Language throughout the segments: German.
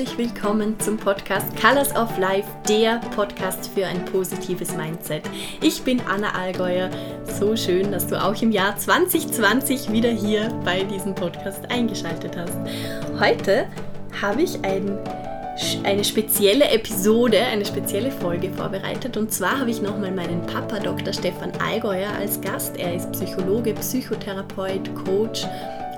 und herzlich willkommen zum Podcast Colors of Life, der Podcast für ein positives Mindset. Ich bin Anna Allgäuer. So schön, dass du auch im Jahr 2020 wieder hier bei diesem Podcast eingeschaltet hast. Heute habe ich ein eine spezielle Episode, eine spezielle Folge vorbereitet. Und zwar habe ich nochmal meinen Papa Dr. Stefan Allgäuer als Gast. Er ist Psychologe, Psychotherapeut, Coach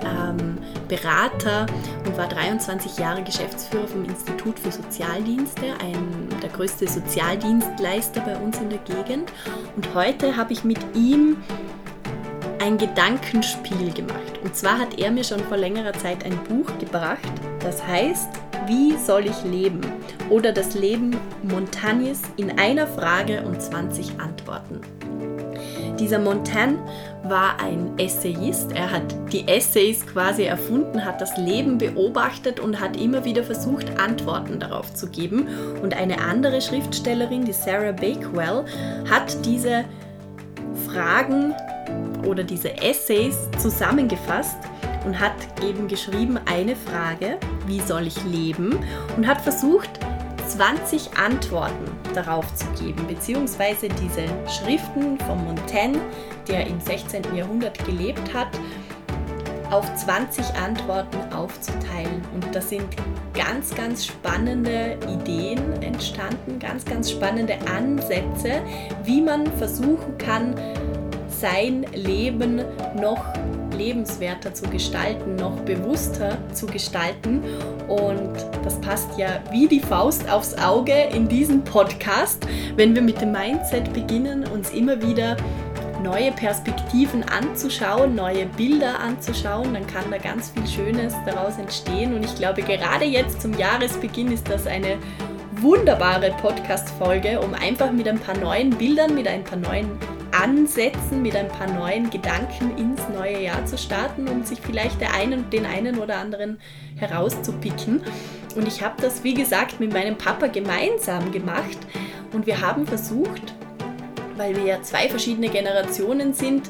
ähm, Berater und war 23 Jahre Geschäftsführer vom Institut für Sozialdienste, ein, der größte Sozialdienstleister bei uns in der Gegend. Und heute habe ich mit ihm ein Gedankenspiel gemacht. Und zwar hat er mir schon vor längerer Zeit ein Buch gebracht, das heißt Wie soll ich leben? Oder das Leben Montagnes in einer Frage und 20 Antworten. Dieser Montaigne war ein Essayist. Er hat die Essays quasi erfunden, hat das Leben beobachtet und hat immer wieder versucht, Antworten darauf zu geben. Und eine andere Schriftstellerin, die Sarah Bakewell, hat diese Fragen oder diese Essays zusammengefasst und hat eben geschrieben eine Frage, wie soll ich leben? Und hat versucht, 20 Antworten darauf zu geben, beziehungsweise diese Schriften von Montaigne, der im 16. Jahrhundert gelebt hat, auf 20 Antworten aufzuteilen. Und da sind ganz, ganz spannende Ideen entstanden, ganz, ganz spannende Ansätze, wie man versuchen kann, sein Leben noch lebenswerter zu gestalten, noch bewusster zu gestalten. Und das passt ja wie die Faust aufs Auge in diesem Podcast, wenn wir mit dem Mindset beginnen, uns immer wieder neue Perspektiven anzuschauen, neue Bilder anzuschauen, dann kann da ganz viel Schönes daraus entstehen. Und ich glaube, gerade jetzt zum Jahresbeginn ist das eine wunderbare Podcast-Folge, um einfach mit ein paar neuen Bildern, mit ein paar neuen Ansätzen, mit ein paar neuen Gedanken ins neue Jahr zu starten und sich vielleicht einen, den einen oder anderen herauszupicken. Und ich habe das, wie gesagt, mit meinem Papa gemeinsam gemacht und wir haben versucht, weil wir ja zwei verschiedene Generationen sind,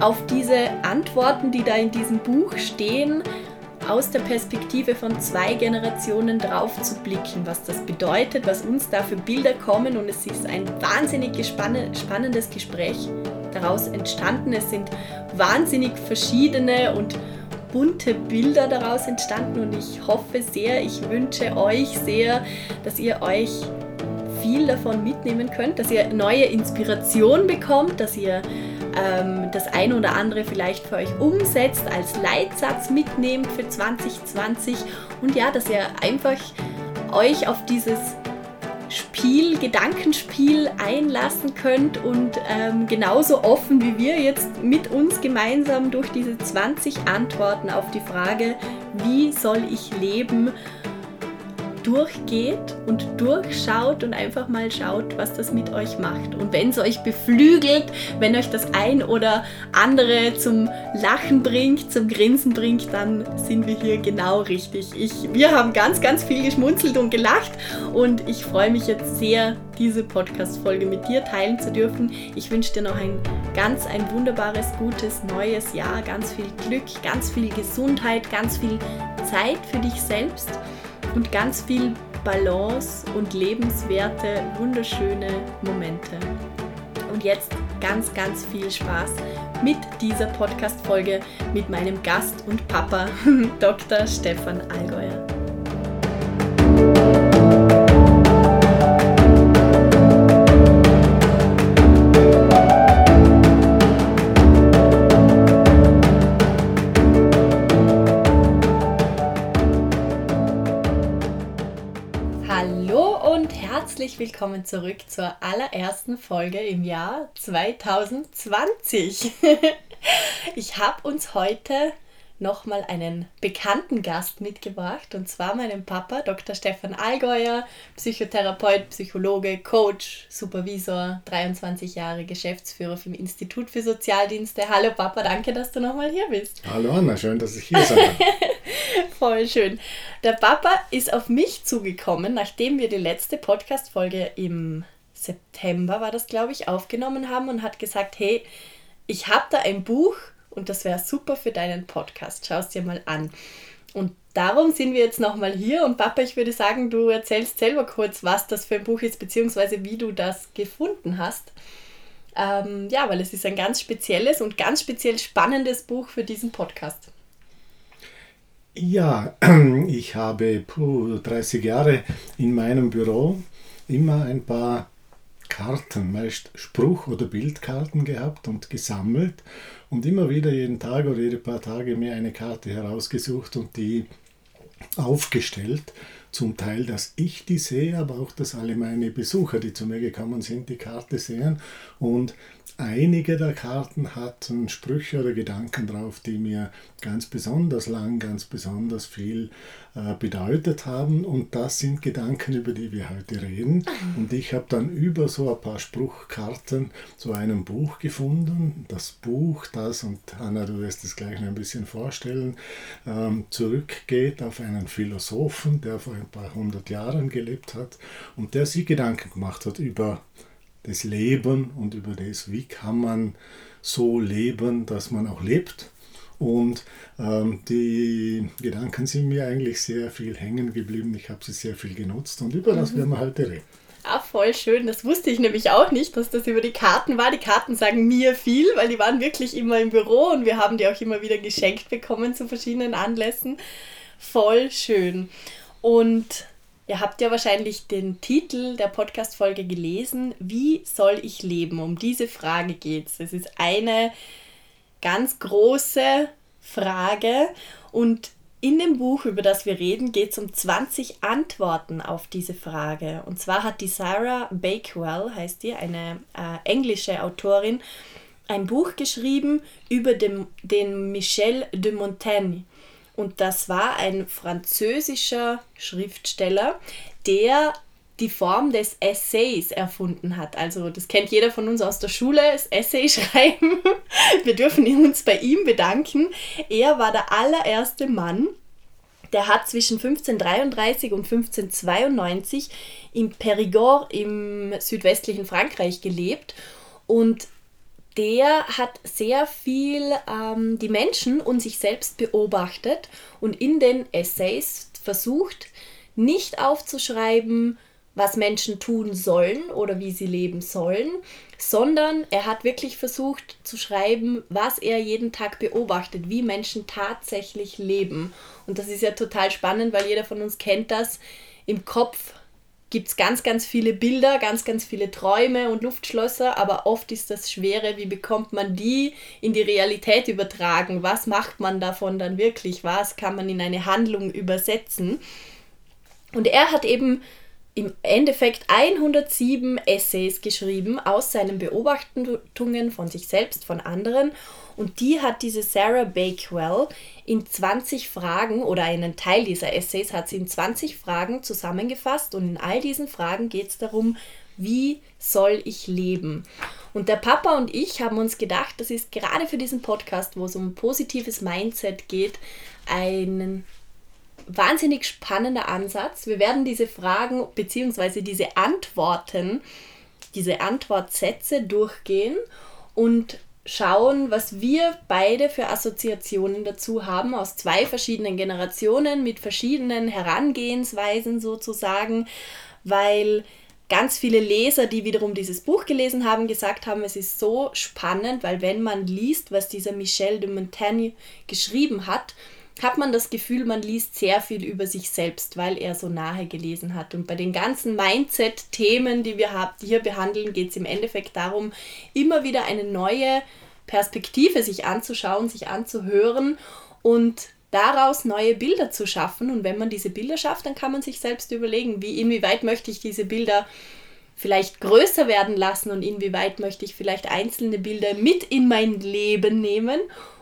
auf diese Antworten, die da in diesem Buch stehen, aus der Perspektive von zwei Generationen drauf zu blicken, was das bedeutet, was uns da für Bilder kommen und es ist ein wahnsinnig spannendes Gespräch daraus entstanden. Es sind wahnsinnig verschiedene und bunte Bilder daraus entstanden und ich hoffe sehr, ich wünsche euch sehr, dass ihr euch viel davon mitnehmen könnt, dass ihr neue Inspiration bekommt, dass ihr ähm, das eine oder andere vielleicht für euch umsetzt, als Leitsatz mitnehmt für 2020 und ja, dass ihr einfach euch auf dieses Spiel, Gedankenspiel einlassen könnt und ähm, genauso offen wie wir jetzt mit uns gemeinsam durch diese 20 Antworten auf die Frage, wie soll ich leben, durchgeht und durchschaut und einfach mal schaut, was das mit euch macht. Und wenn es euch beflügelt, wenn euch das ein oder andere zum Lachen bringt, zum Grinsen bringt, dann sind wir hier genau richtig. Ich, wir haben ganz, ganz viel geschmunzelt und gelacht und ich freue mich jetzt sehr, diese Podcast-Folge mit dir teilen zu dürfen. Ich wünsche dir noch ein ganz, ein wunderbares, gutes neues Jahr, ganz viel Glück, ganz viel Gesundheit, ganz viel Zeit für dich selbst und ganz viel Balance und lebenswerte, wunderschöne Momente. Und jetzt ganz, ganz viel Spaß mit dieser Podcast-Folge mit meinem Gast und Papa, Dr. Stefan Allgäuer. Willkommen zurück zur allerersten Folge im Jahr 2020. ich habe uns heute nochmal einen bekannten Gast mitgebracht und zwar meinen Papa, Dr. Stefan Allgäuer, Psychotherapeut, Psychologe, Coach, Supervisor, 23 Jahre Geschäftsführer vom Institut für Sozialdienste. Hallo Papa, danke, dass du nochmal hier bist. Hallo Anna, schön, dass ich hier sein kann. Voll schön. Der Papa ist auf mich zugekommen, nachdem wir die letzte Podcast-Folge im September, war das glaube ich, aufgenommen haben und hat gesagt, hey, ich habe da ein Buch, und das wäre super für deinen Podcast. Schau es dir mal an. Und darum sind wir jetzt nochmal hier. Und Papa, ich würde sagen, du erzählst selber kurz, was das für ein Buch ist, beziehungsweise wie du das gefunden hast. Ähm, ja, weil es ist ein ganz spezielles und ganz speziell spannendes Buch für diesen Podcast. Ja, ich habe puh, 30 Jahre in meinem Büro immer ein paar Karten, meist Spruch- oder Bildkarten gehabt und gesammelt und immer wieder jeden Tag oder jede paar Tage mir eine Karte herausgesucht und die aufgestellt. Zum Teil, dass ich die sehe, aber auch, dass alle meine Besucher, die zu mir gekommen sind, die Karte sehen. Und einige der Karten hatten Sprüche oder Gedanken drauf, die mir ganz besonders lang, ganz besonders viel äh, bedeutet haben. Und das sind Gedanken, über die wir heute reden. Und ich habe dann über so ein paar Spruchkarten so ein Buch gefunden. Das Buch, das, und Anna, du wirst es gleich noch ein bisschen vorstellen, ähm, zurückgeht auf einen Philosophen, der vor ein paar hundert Jahren gelebt hat und der sich Gedanken gemacht hat über das Leben und über das, wie kann man so leben, dass man auch lebt. Und ähm, die Gedanken sind mir eigentlich sehr viel hängen geblieben. Ich habe sie sehr viel genutzt und über das mhm. werden wir heute reden. Ah, voll schön. Das wusste ich nämlich auch nicht, dass das über die Karten war. Die Karten sagen mir viel, weil die waren wirklich immer im Büro und wir haben die auch immer wieder geschenkt bekommen zu verschiedenen Anlässen. Voll schön. Und Ihr habt ja wahrscheinlich den Titel der Podcast-Folge gelesen. Wie soll ich leben? Um diese Frage geht es. Es ist eine ganz große Frage und in dem Buch, über das wir reden, geht es um 20 Antworten auf diese Frage. Und zwar hat die Sarah Bakewell, heißt die, eine äh, englische Autorin, ein Buch geschrieben über den, den Michel de Montaigne. Und das war ein französischer Schriftsteller, der die Form des Essays erfunden hat. Also das kennt jeder von uns aus der Schule, das Essay schreiben. Wir dürfen uns bei ihm bedanken. Er war der allererste Mann, der hat zwischen 1533 und 1592 im Périgord im südwestlichen Frankreich gelebt und der hat sehr viel ähm, die Menschen und sich selbst beobachtet und in den Essays versucht, nicht aufzuschreiben, was Menschen tun sollen oder wie sie leben sollen, sondern er hat wirklich versucht zu schreiben, was er jeden Tag beobachtet, wie Menschen tatsächlich leben. Und das ist ja total spannend, weil jeder von uns kennt das. Im Kopf gibt es ganz, ganz viele Bilder, ganz, ganz viele Träume und Luftschlösser, aber oft ist das Schwere, wie bekommt man die in die Realität übertragen? Was macht man davon dann wirklich? Was kann man in eine Handlung übersetzen? Und er hat eben im Endeffekt 107 Essays geschrieben aus seinen Beobachtungen von sich selbst, von anderen. Und die hat diese Sarah Bakewell in 20 Fragen oder einen Teil dieser Essays hat sie in 20 Fragen zusammengefasst. Und in all diesen Fragen geht es darum, wie soll ich leben? Und der Papa und ich haben uns gedacht, das ist gerade für diesen Podcast, wo es um positives Mindset geht, einen wahnsinnig spannender Ansatz. Wir werden diese Fragen bzw. diese Antworten, diese Antwortsätze durchgehen und schauen, was wir beide für Assoziationen dazu haben, aus zwei verschiedenen Generationen mit verschiedenen Herangehensweisen sozusagen, weil ganz viele Leser, die wiederum dieses Buch gelesen haben, gesagt haben, es ist so spannend, weil wenn man liest, was dieser Michel de Montaigne geschrieben hat, hat man das Gefühl, man liest sehr viel über sich selbst, weil er so nahe gelesen hat. Und bei den ganzen Mindset-Themen, die wir hier behandeln, geht es im Endeffekt darum, immer wieder eine neue Perspektive sich anzuschauen, sich anzuhören und daraus neue Bilder zu schaffen. Und wenn man diese Bilder schafft, dann kann man sich selbst überlegen, wie inwieweit möchte ich diese Bilder vielleicht größer werden lassen und inwieweit möchte ich vielleicht einzelne Bilder mit in mein Leben nehmen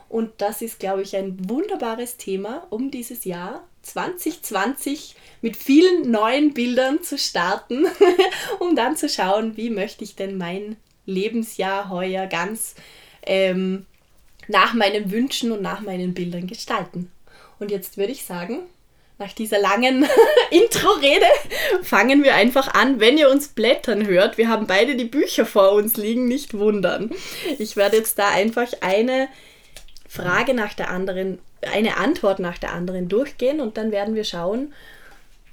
und das ist, glaube ich, ein wunderbares Thema, um dieses Jahr 2020 mit vielen neuen Bildern zu starten, um dann zu schauen, wie möchte ich denn mein Lebensjahr heuer ganz ähm, nach meinen Wünschen und nach meinen Bildern gestalten. Und jetzt würde ich sagen, nach dieser langen Intro-Rede fangen wir einfach an. Wenn ihr uns blättern hört, wir haben beide die Bücher vor uns liegen, nicht wundern. Ich werde jetzt da einfach eine Frage nach der anderen eine Antwort nach der anderen durchgehen und dann werden wir schauen,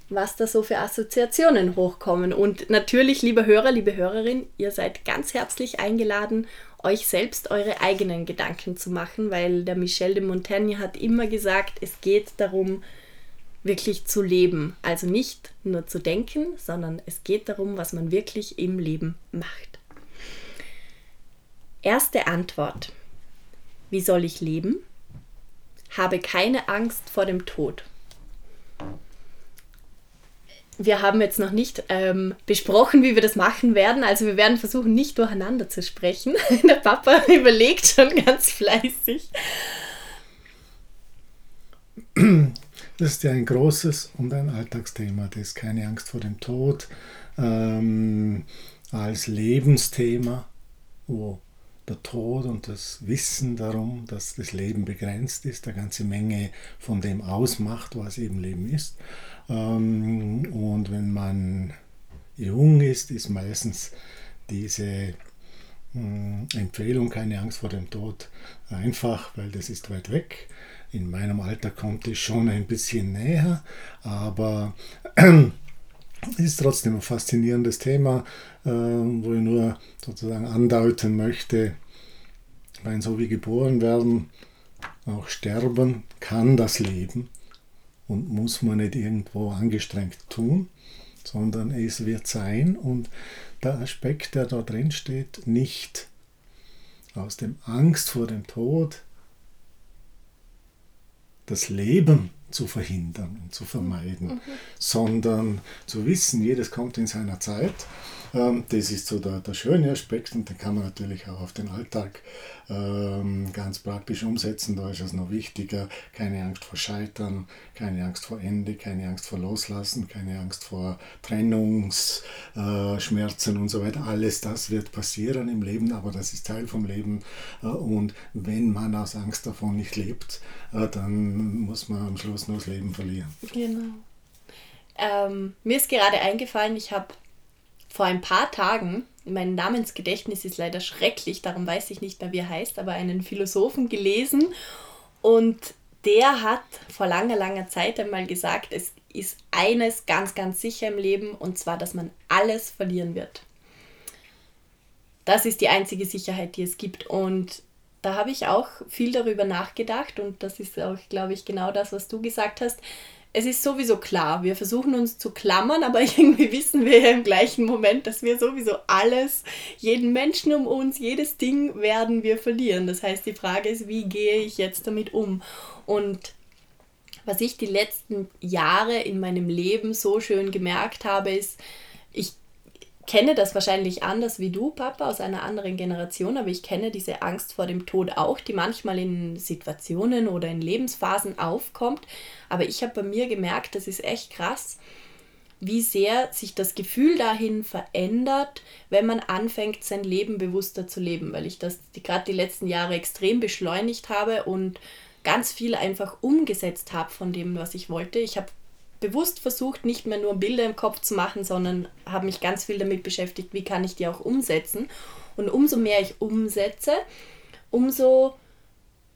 was da so für Assoziationen hochkommen. Und natürlich, liebe Hörer, liebe Hörerin, ihr seid ganz herzlich eingeladen, euch selbst eure eigenen Gedanken zu machen, weil der Michel de Montaigne hat immer gesagt, es geht darum, wirklich zu leben. Also nicht nur zu denken, sondern es geht darum, was man wirklich im Leben macht. Erste Antwort. Wie soll ich leben? Habe keine Angst vor dem Tod wir haben jetzt noch nicht ähm, besprochen, wie wir das machen werden. Also wir werden versuchen, nicht durcheinander zu sprechen. Der Papa überlegt schon ganz fleißig. Das ist ja ein großes und ein Alltagsthema. Das ist keine Angst vor dem Tod ähm, als Lebensthema, wo der Tod und das Wissen darum, dass das Leben begrenzt ist, eine ganze Menge von dem ausmacht, was eben Leben ist. Ähm, und wenn man jung ist, ist meistens diese hm, Empfehlung, keine Angst vor dem Tod, einfach, weil das ist weit weg. In meinem Alter kommt es schon ein bisschen näher, aber ist trotzdem ein faszinierendes Thema, äh, wo ich nur sozusagen andeuten möchte, wenn so wie geboren werden, auch sterben kann das Leben und muss man nicht irgendwo angestrengt tun, sondern es wird sein. Und der Aspekt, der da drin steht, nicht aus dem Angst vor dem Tod das Leben zu verhindern und zu vermeiden, mhm. sondern zu wissen, jedes kommt in seiner Zeit ähm, das ist so der, der schöne Aspekt und den kann man natürlich auch auf den Alltag ähm, ganz praktisch umsetzen. Da ist es noch wichtiger, keine Angst vor Scheitern, keine Angst vor Ende, keine Angst vor Loslassen, keine Angst vor Trennungsschmerzen äh, und so weiter. Alles das wird passieren im Leben, aber das ist Teil vom Leben. Äh, und wenn man aus Angst davon nicht lebt, dann muss man am Schluss nur das Leben verlieren. Genau. Ähm, mir ist gerade eingefallen, ich habe vor ein paar Tagen, mein Namensgedächtnis ist leider schrecklich, darum weiß ich nicht mehr, wie er heißt, aber einen Philosophen gelesen und der hat vor langer, langer Zeit einmal gesagt, es ist eines ganz, ganz sicher im Leben und zwar, dass man alles verlieren wird. Das ist die einzige Sicherheit, die es gibt und da habe ich auch viel darüber nachgedacht und das ist auch, glaube ich, genau das, was du gesagt hast es ist sowieso klar, wir versuchen uns zu klammern, aber irgendwie wissen wir ja im gleichen Moment, dass wir sowieso alles, jeden Menschen um uns, jedes Ding werden wir verlieren. Das heißt, die Frage ist, wie gehe ich jetzt damit um? Und was ich die letzten Jahre in meinem Leben so schön gemerkt habe, ist, ich kenne das wahrscheinlich anders wie du, Papa, aus einer anderen Generation, aber ich kenne diese Angst vor dem Tod auch, die manchmal in Situationen oder in Lebensphasen aufkommt. Aber ich habe bei mir gemerkt, das ist echt krass, wie sehr sich das Gefühl dahin verändert, wenn man anfängt, sein Leben bewusster zu leben, weil ich das gerade die letzten Jahre extrem beschleunigt habe und ganz viel einfach umgesetzt habe von dem, was ich wollte. Ich habe bewusst versucht, nicht mehr nur Bilder im Kopf zu machen, sondern habe mich ganz viel damit beschäftigt, wie kann ich die auch umsetzen. Und umso mehr ich umsetze, umso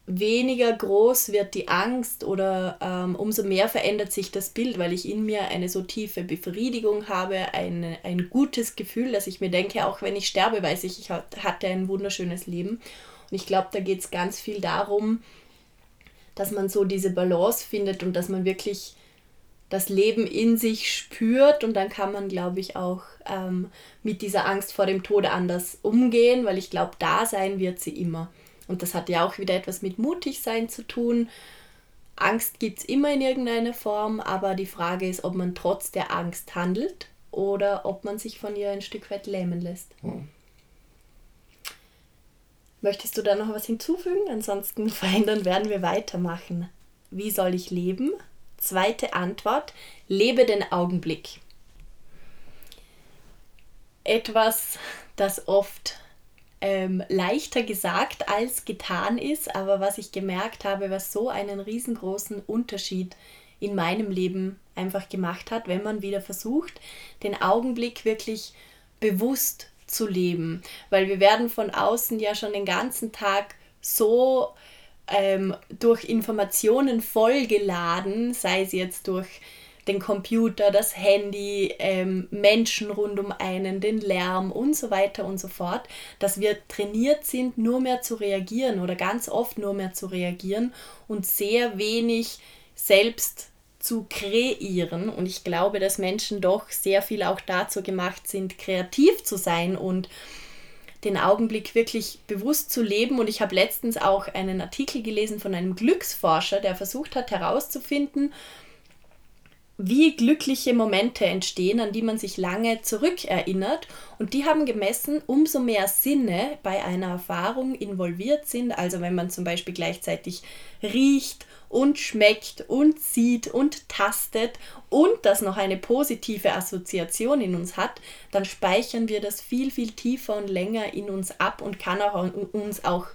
weniger groß wird die Angst oder ähm, umso mehr verändert sich das Bild, weil ich in mir eine so tiefe Befriedigung habe, eine, ein gutes Gefühl, dass ich mir denke, auch wenn ich sterbe, weiß ich, ich hatte ein wunderschönes Leben. Und ich glaube, da geht es ganz viel darum, dass man so diese Balance findet und dass man wirklich das Leben in sich spürt und dann kann man, glaube ich, auch ähm, mit dieser Angst vor dem Tode anders umgehen, weil ich glaube, da sein wird sie immer. Und das hat ja auch wieder etwas mit mutig sein zu tun. Angst gibt es immer in irgendeiner Form, aber die Frage ist, ob man trotz der Angst handelt oder ob man sich von ihr ein Stück weit lähmen lässt. Hm. Möchtest du da noch was hinzufügen? Ansonsten verändern werden wir weitermachen. Wie soll ich leben? Zweite Antwort, lebe den Augenblick. Etwas, das oft ähm, leichter gesagt als getan ist, aber was ich gemerkt habe, was so einen riesengroßen Unterschied in meinem Leben einfach gemacht hat, wenn man wieder versucht, den Augenblick wirklich bewusst zu leben. Weil wir werden von außen ja schon den ganzen Tag so ähm, durch Informationen vollgeladen, sei es jetzt durch den Computer, das Handy, ähm, Menschen rund um einen, den Lärm und so weiter und so fort, dass wir trainiert sind, nur mehr zu reagieren oder ganz oft nur mehr zu reagieren und sehr wenig selbst zu kreieren. Und ich glaube, dass Menschen doch sehr viel auch dazu gemacht sind, kreativ zu sein und den Augenblick wirklich bewusst zu leben. Und ich habe letztens auch einen Artikel gelesen von einem Glücksforscher, der versucht hat herauszufinden, wie glückliche Momente entstehen, an die man sich lange zurückerinnert. Und die haben gemessen, umso mehr Sinne bei einer Erfahrung involviert sind. Also wenn man zum Beispiel gleichzeitig riecht und schmeckt und sieht und tastet und das noch eine positive Assoziation in uns hat, dann speichern wir das viel, viel tiefer und länger in uns ab und kann auch uns auch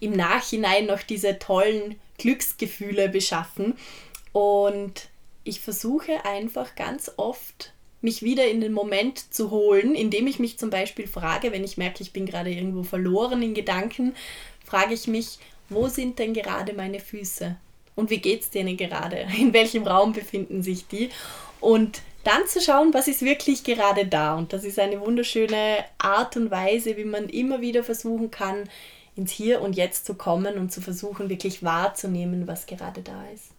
im Nachhinein noch diese tollen Glücksgefühle beschaffen. Und ich versuche einfach ganz oft mich wieder in den Moment zu holen, indem ich mich zum Beispiel frage, wenn ich merke, ich bin gerade irgendwo verloren in Gedanken, frage ich mich, wo sind denn gerade meine Füße? Und wie geht es denen gerade? In welchem Raum befinden sich die? Und dann zu schauen, was ist wirklich gerade da. Und das ist eine wunderschöne Art und Weise, wie man immer wieder versuchen kann, ins Hier und Jetzt zu kommen und zu versuchen, wirklich wahrzunehmen, was gerade da ist.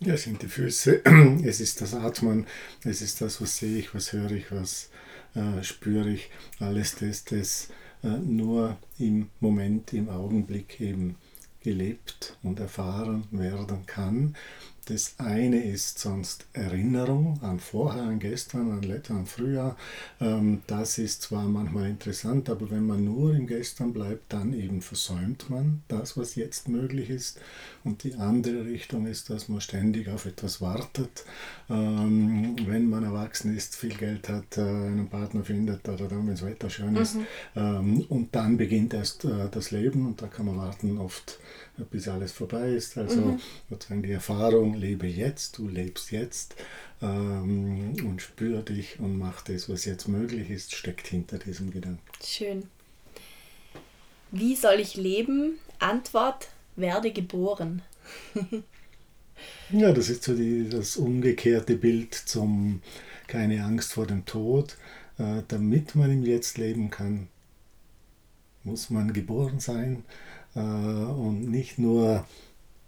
Ja, es sind die Füße, es ist das Atmen, es ist das, was sehe ich, was höre ich, was äh, spüre ich, alles das, das äh, nur im Moment, im Augenblick eben gelebt und erfahren werden kann. Das eine ist sonst Erinnerung an vorher, an gestern, an letzten, an früher. Ähm, das ist zwar manchmal interessant, aber wenn man nur im Gestern bleibt, dann eben versäumt man das, was jetzt möglich ist. Und die andere Richtung ist, dass man ständig auf etwas wartet. Ähm, wenn man erwachsen ist, viel Geld hat, äh, einen Partner findet oder dann, wenn das Wetter schön ist. Mhm. Ähm, und dann beginnt erst äh, das Leben und da kann man warten oft bis alles vorbei ist. Also mhm. sozusagen die Erfahrung, lebe jetzt, du lebst jetzt ähm, und spür dich und mach das, was jetzt möglich ist, steckt hinter diesem Gedanken. Schön. Wie soll ich leben? Antwort, werde geboren. ja, das ist so die, das umgekehrte Bild zum keine Angst vor dem Tod. Äh, damit man im Jetzt leben kann, muss man geboren sein und nicht nur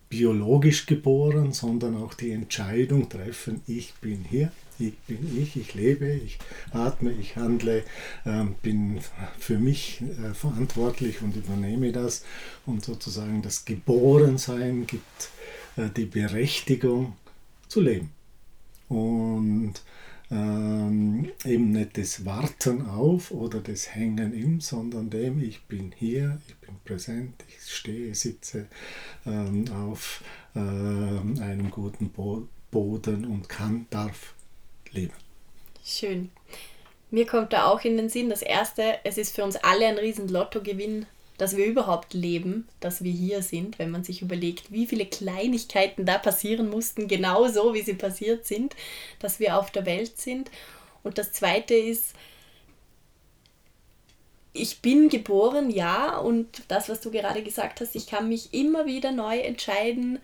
biologisch geboren, sondern auch die Entscheidung treffen, ich bin hier, ich bin ich, ich lebe, ich atme, ich handle, ähm, bin für mich äh, verantwortlich und übernehme das. Und sozusagen das Geborensein gibt äh, die Berechtigung zu leben. Und ähm, eben nicht das Warten auf oder das Hängen im, sondern dem, ich bin hier, ich bin präsent, ich stehe, sitze ähm, auf ähm, einem guten Bo Boden und kann, darf leben. Schön. Mir kommt da auch in den Sinn, das erste, es ist für uns alle ein riesen Lottogewinn, dass wir überhaupt leben, dass wir hier sind, wenn man sich überlegt, wie viele Kleinigkeiten da passieren mussten, genauso wie sie passiert sind, dass wir auf der Welt sind. Und das Zweite ist, ich bin geboren, ja, und das, was du gerade gesagt hast, ich kann mich immer wieder neu entscheiden,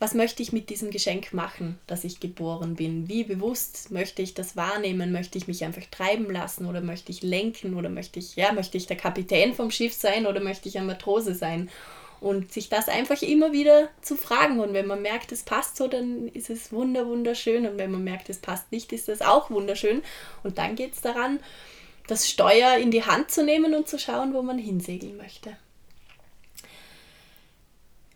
was möchte ich mit diesem Geschenk machen, dass ich geboren bin? Wie bewusst möchte ich das wahrnehmen? Möchte ich mich einfach treiben lassen oder möchte ich lenken oder möchte ich, ja, möchte ich der Kapitän vom Schiff sein oder möchte ich ein Matrose sein? Und sich das einfach immer wieder zu fragen. Und wenn man merkt, es passt so, dann ist es wunder, wunderschön. Und wenn man merkt, es passt nicht, ist es auch wunderschön. Und dann geht es daran, das Steuer in die Hand zu nehmen und zu schauen, wo man hinsegeln möchte.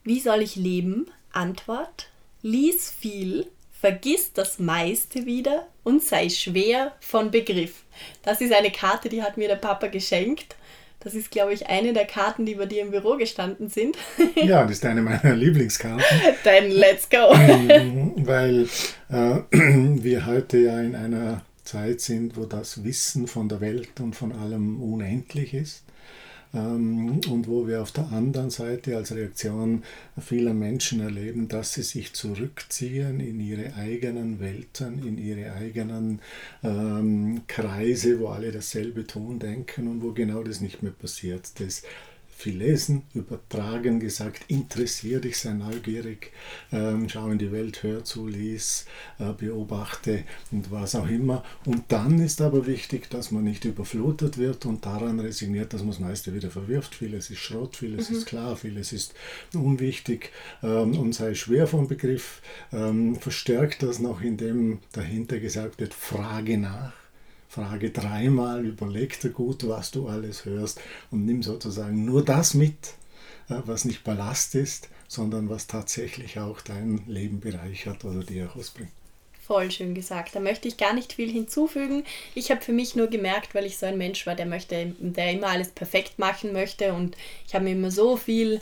Wie soll ich leben? Antwort: Lies viel, vergiss das meiste wieder und sei schwer von Begriff. Das ist eine Karte, die hat mir der Papa geschenkt. Das ist, glaube ich, eine der Karten, die bei dir im Büro gestanden sind. ja, das ist eine meiner Lieblingskarten. Dann let's go. Mhm, weil äh, wir heute ja in einer Zeit sind, wo das Wissen von der Welt und von allem unendlich ist. Ähm, und wo wir auf der anderen Seite als Reaktion vieler Menschen erleben, dass sie sich zurückziehen in ihre eigenen Welten, in ihre eigenen ähm, Kreise, wo alle dasselbe tun, denken und wo genau das nicht mehr passiert. Das viel lesen, übertragen gesagt, interessier dich, sei neugierig, ähm, schau in die Welt, hör zu, lies, äh, beobachte und was auch immer. Und dann ist aber wichtig, dass man nicht überflutet wird und daran resigniert, dass man das meiste wieder verwirft. Vieles ist Schrott, vieles mhm. ist klar, vieles ist unwichtig ähm, und sei schwer vom Begriff. Ähm, verstärkt das noch, indem dahinter gesagt wird, frage nach Frage dreimal, überleg dir gut, was du alles hörst und nimm sozusagen nur das mit, äh, was nicht Ballast ist, sondern was tatsächlich auch dein Leben bereichert oder dir rausbringt. Voll schön gesagt. Da möchte ich gar nicht viel hinzufügen. Ich habe für mich nur gemerkt, weil ich so ein Mensch war, der möchte, der immer alles perfekt machen möchte und ich habe mir immer so viel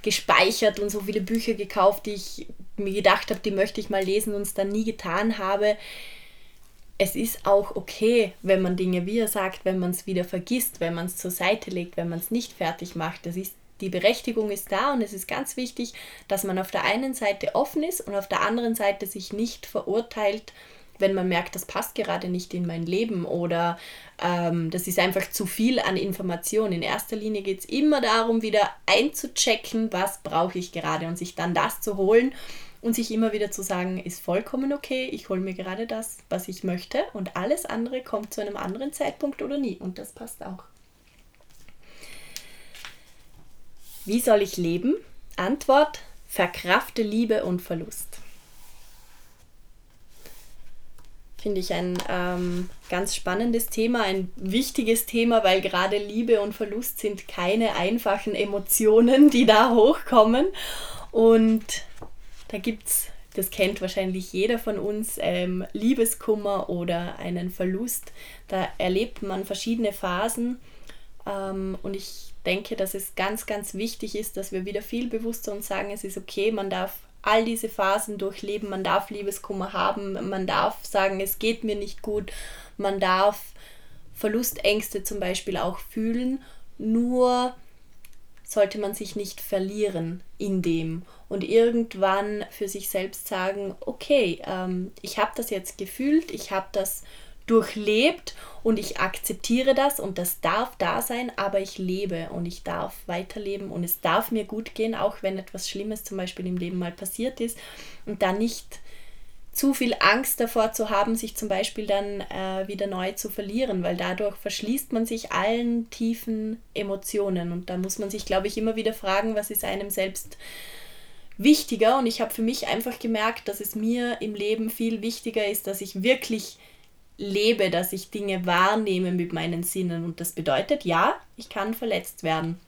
gespeichert und so viele Bücher gekauft, die ich mir gedacht habe, die möchte ich mal lesen und es dann nie getan habe es ist auch okay, wenn man Dinge, wie er sagt, wenn man es wieder vergisst, wenn man es zur Seite legt, wenn man es nicht fertig macht. Das ist, die Berechtigung ist da und es ist ganz wichtig, dass man auf der einen Seite offen ist und auf der anderen Seite sich nicht verurteilt, wenn man merkt, das passt gerade nicht in mein Leben oder ähm, das ist einfach zu viel an Information. In erster Linie geht es immer darum, wieder einzuchecken, was brauche ich gerade und sich dann das zu holen und sich immer wieder zu sagen, ist vollkommen okay, ich hole mir gerade das, was ich möchte und alles andere kommt zu einem anderen Zeitpunkt oder nie und das passt auch. Wie soll ich leben? Antwort, verkrafte Liebe und Verlust. Finde ich ein ähm, ganz spannendes Thema, ein wichtiges Thema, weil gerade Liebe und Verlust sind keine einfachen Emotionen, die da hochkommen. Und da gibt es, das kennt wahrscheinlich jeder von uns, ähm, Liebeskummer oder einen Verlust. Da erlebt man verschiedene Phasen. Ähm, und ich denke, dass es ganz, ganz wichtig ist, dass wir wieder viel bewusster uns sagen, es ist okay, man darf all diese Phasen durchleben, man darf Liebeskummer haben, man darf sagen, es geht mir nicht gut, man darf Verlustängste zum Beispiel auch fühlen, nur sollte man sich nicht verlieren in dem und irgendwann für sich selbst sagen, okay, ähm, ich habe das jetzt gefühlt, ich habe das durchlebt und ich akzeptiere das und das darf da sein, aber ich lebe und ich darf weiterleben und es darf mir gut gehen, auch wenn etwas Schlimmes zum Beispiel im Leben mal passiert ist und da nicht zu viel Angst davor zu haben, sich zum Beispiel dann äh, wieder neu zu verlieren, weil dadurch verschließt man sich allen tiefen Emotionen. Und da muss man sich, glaube ich, immer wieder fragen, was ist einem selbst wichtiger? Und ich habe für mich einfach gemerkt, dass es mir im Leben viel wichtiger ist, dass ich wirklich lebe, dass ich Dinge wahrnehme mit meinen Sinnen. Und das bedeutet, ja, ich kann verletzt werden.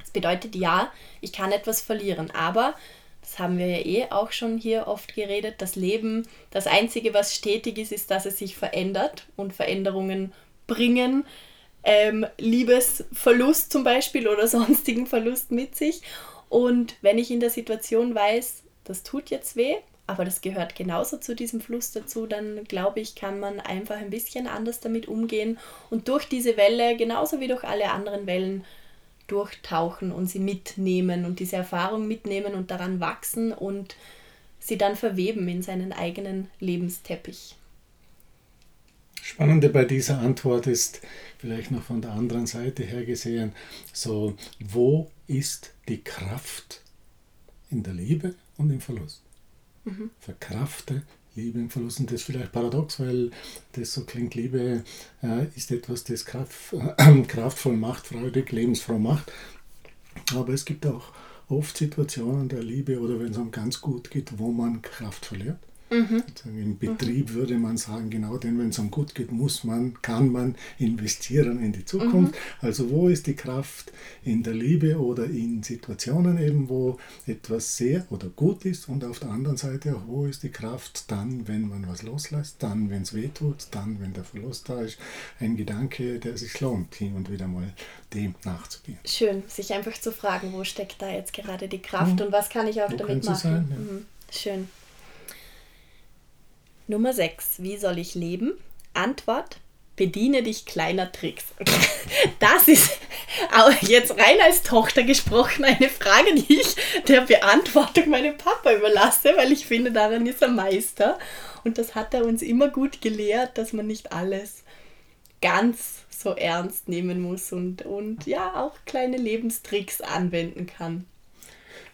Das bedeutet, ja, ich kann etwas verlieren, aber das haben wir ja eh auch schon hier oft geredet, das Leben, das Einzige, was stetig ist, ist, dass es sich verändert und Veränderungen bringen ähm, Liebesverlust zum Beispiel oder sonstigen Verlust mit sich. Und wenn ich in der Situation weiß, das tut jetzt weh, aber das gehört genauso zu diesem Fluss dazu, dann glaube ich, kann man einfach ein bisschen anders damit umgehen und durch diese Welle, genauso wie durch alle anderen Wellen, durchtauchen und sie mitnehmen und diese Erfahrung mitnehmen und daran wachsen und sie dann verweben in seinen eigenen Lebensteppich. Spannende bei dieser Antwort ist vielleicht noch von der anderen Seite her gesehen, so wo ist die Kraft in der Liebe und im Verlust? Mhm. Verkrafte Liebe im Verlust. Und das ist vielleicht paradox, weil das so klingt, Liebe äh, ist etwas, das kraft, äh, kraftvoll macht, freudig, lebensfroh macht. Aber es gibt auch oft Situationen der Liebe oder wenn es einem ganz gut geht, wo man Kraft verliert. Mhm. Im Betrieb mhm. würde man sagen, genau denn, wenn es einem gut geht, muss man, kann man investieren in die Zukunft. Mhm. Also wo ist die Kraft in der Liebe oder in Situationen eben, wo etwas sehr oder gut ist und auf der anderen Seite auch, wo ist die Kraft dann, wenn man was loslässt, dann, wenn es weh tut, dann, wenn der Verlust da ist. Ein Gedanke, der sich lohnt, hin und wieder mal dem nachzugehen. Schön, sich einfach zu fragen, wo steckt da jetzt gerade die Kraft mhm. und was kann ich auch wo damit machen. Sein, ja. Mhm. Schön. Nummer 6. Wie soll ich leben? Antwort. Bediene dich kleiner Tricks. Das ist jetzt rein als Tochter gesprochen eine Frage, die ich der Beantwortung meinem Papa überlasse, weil ich finde, daran ist er Meister. Und das hat er uns immer gut gelehrt, dass man nicht alles ganz so ernst nehmen muss und, und ja auch kleine Lebenstricks anwenden kann.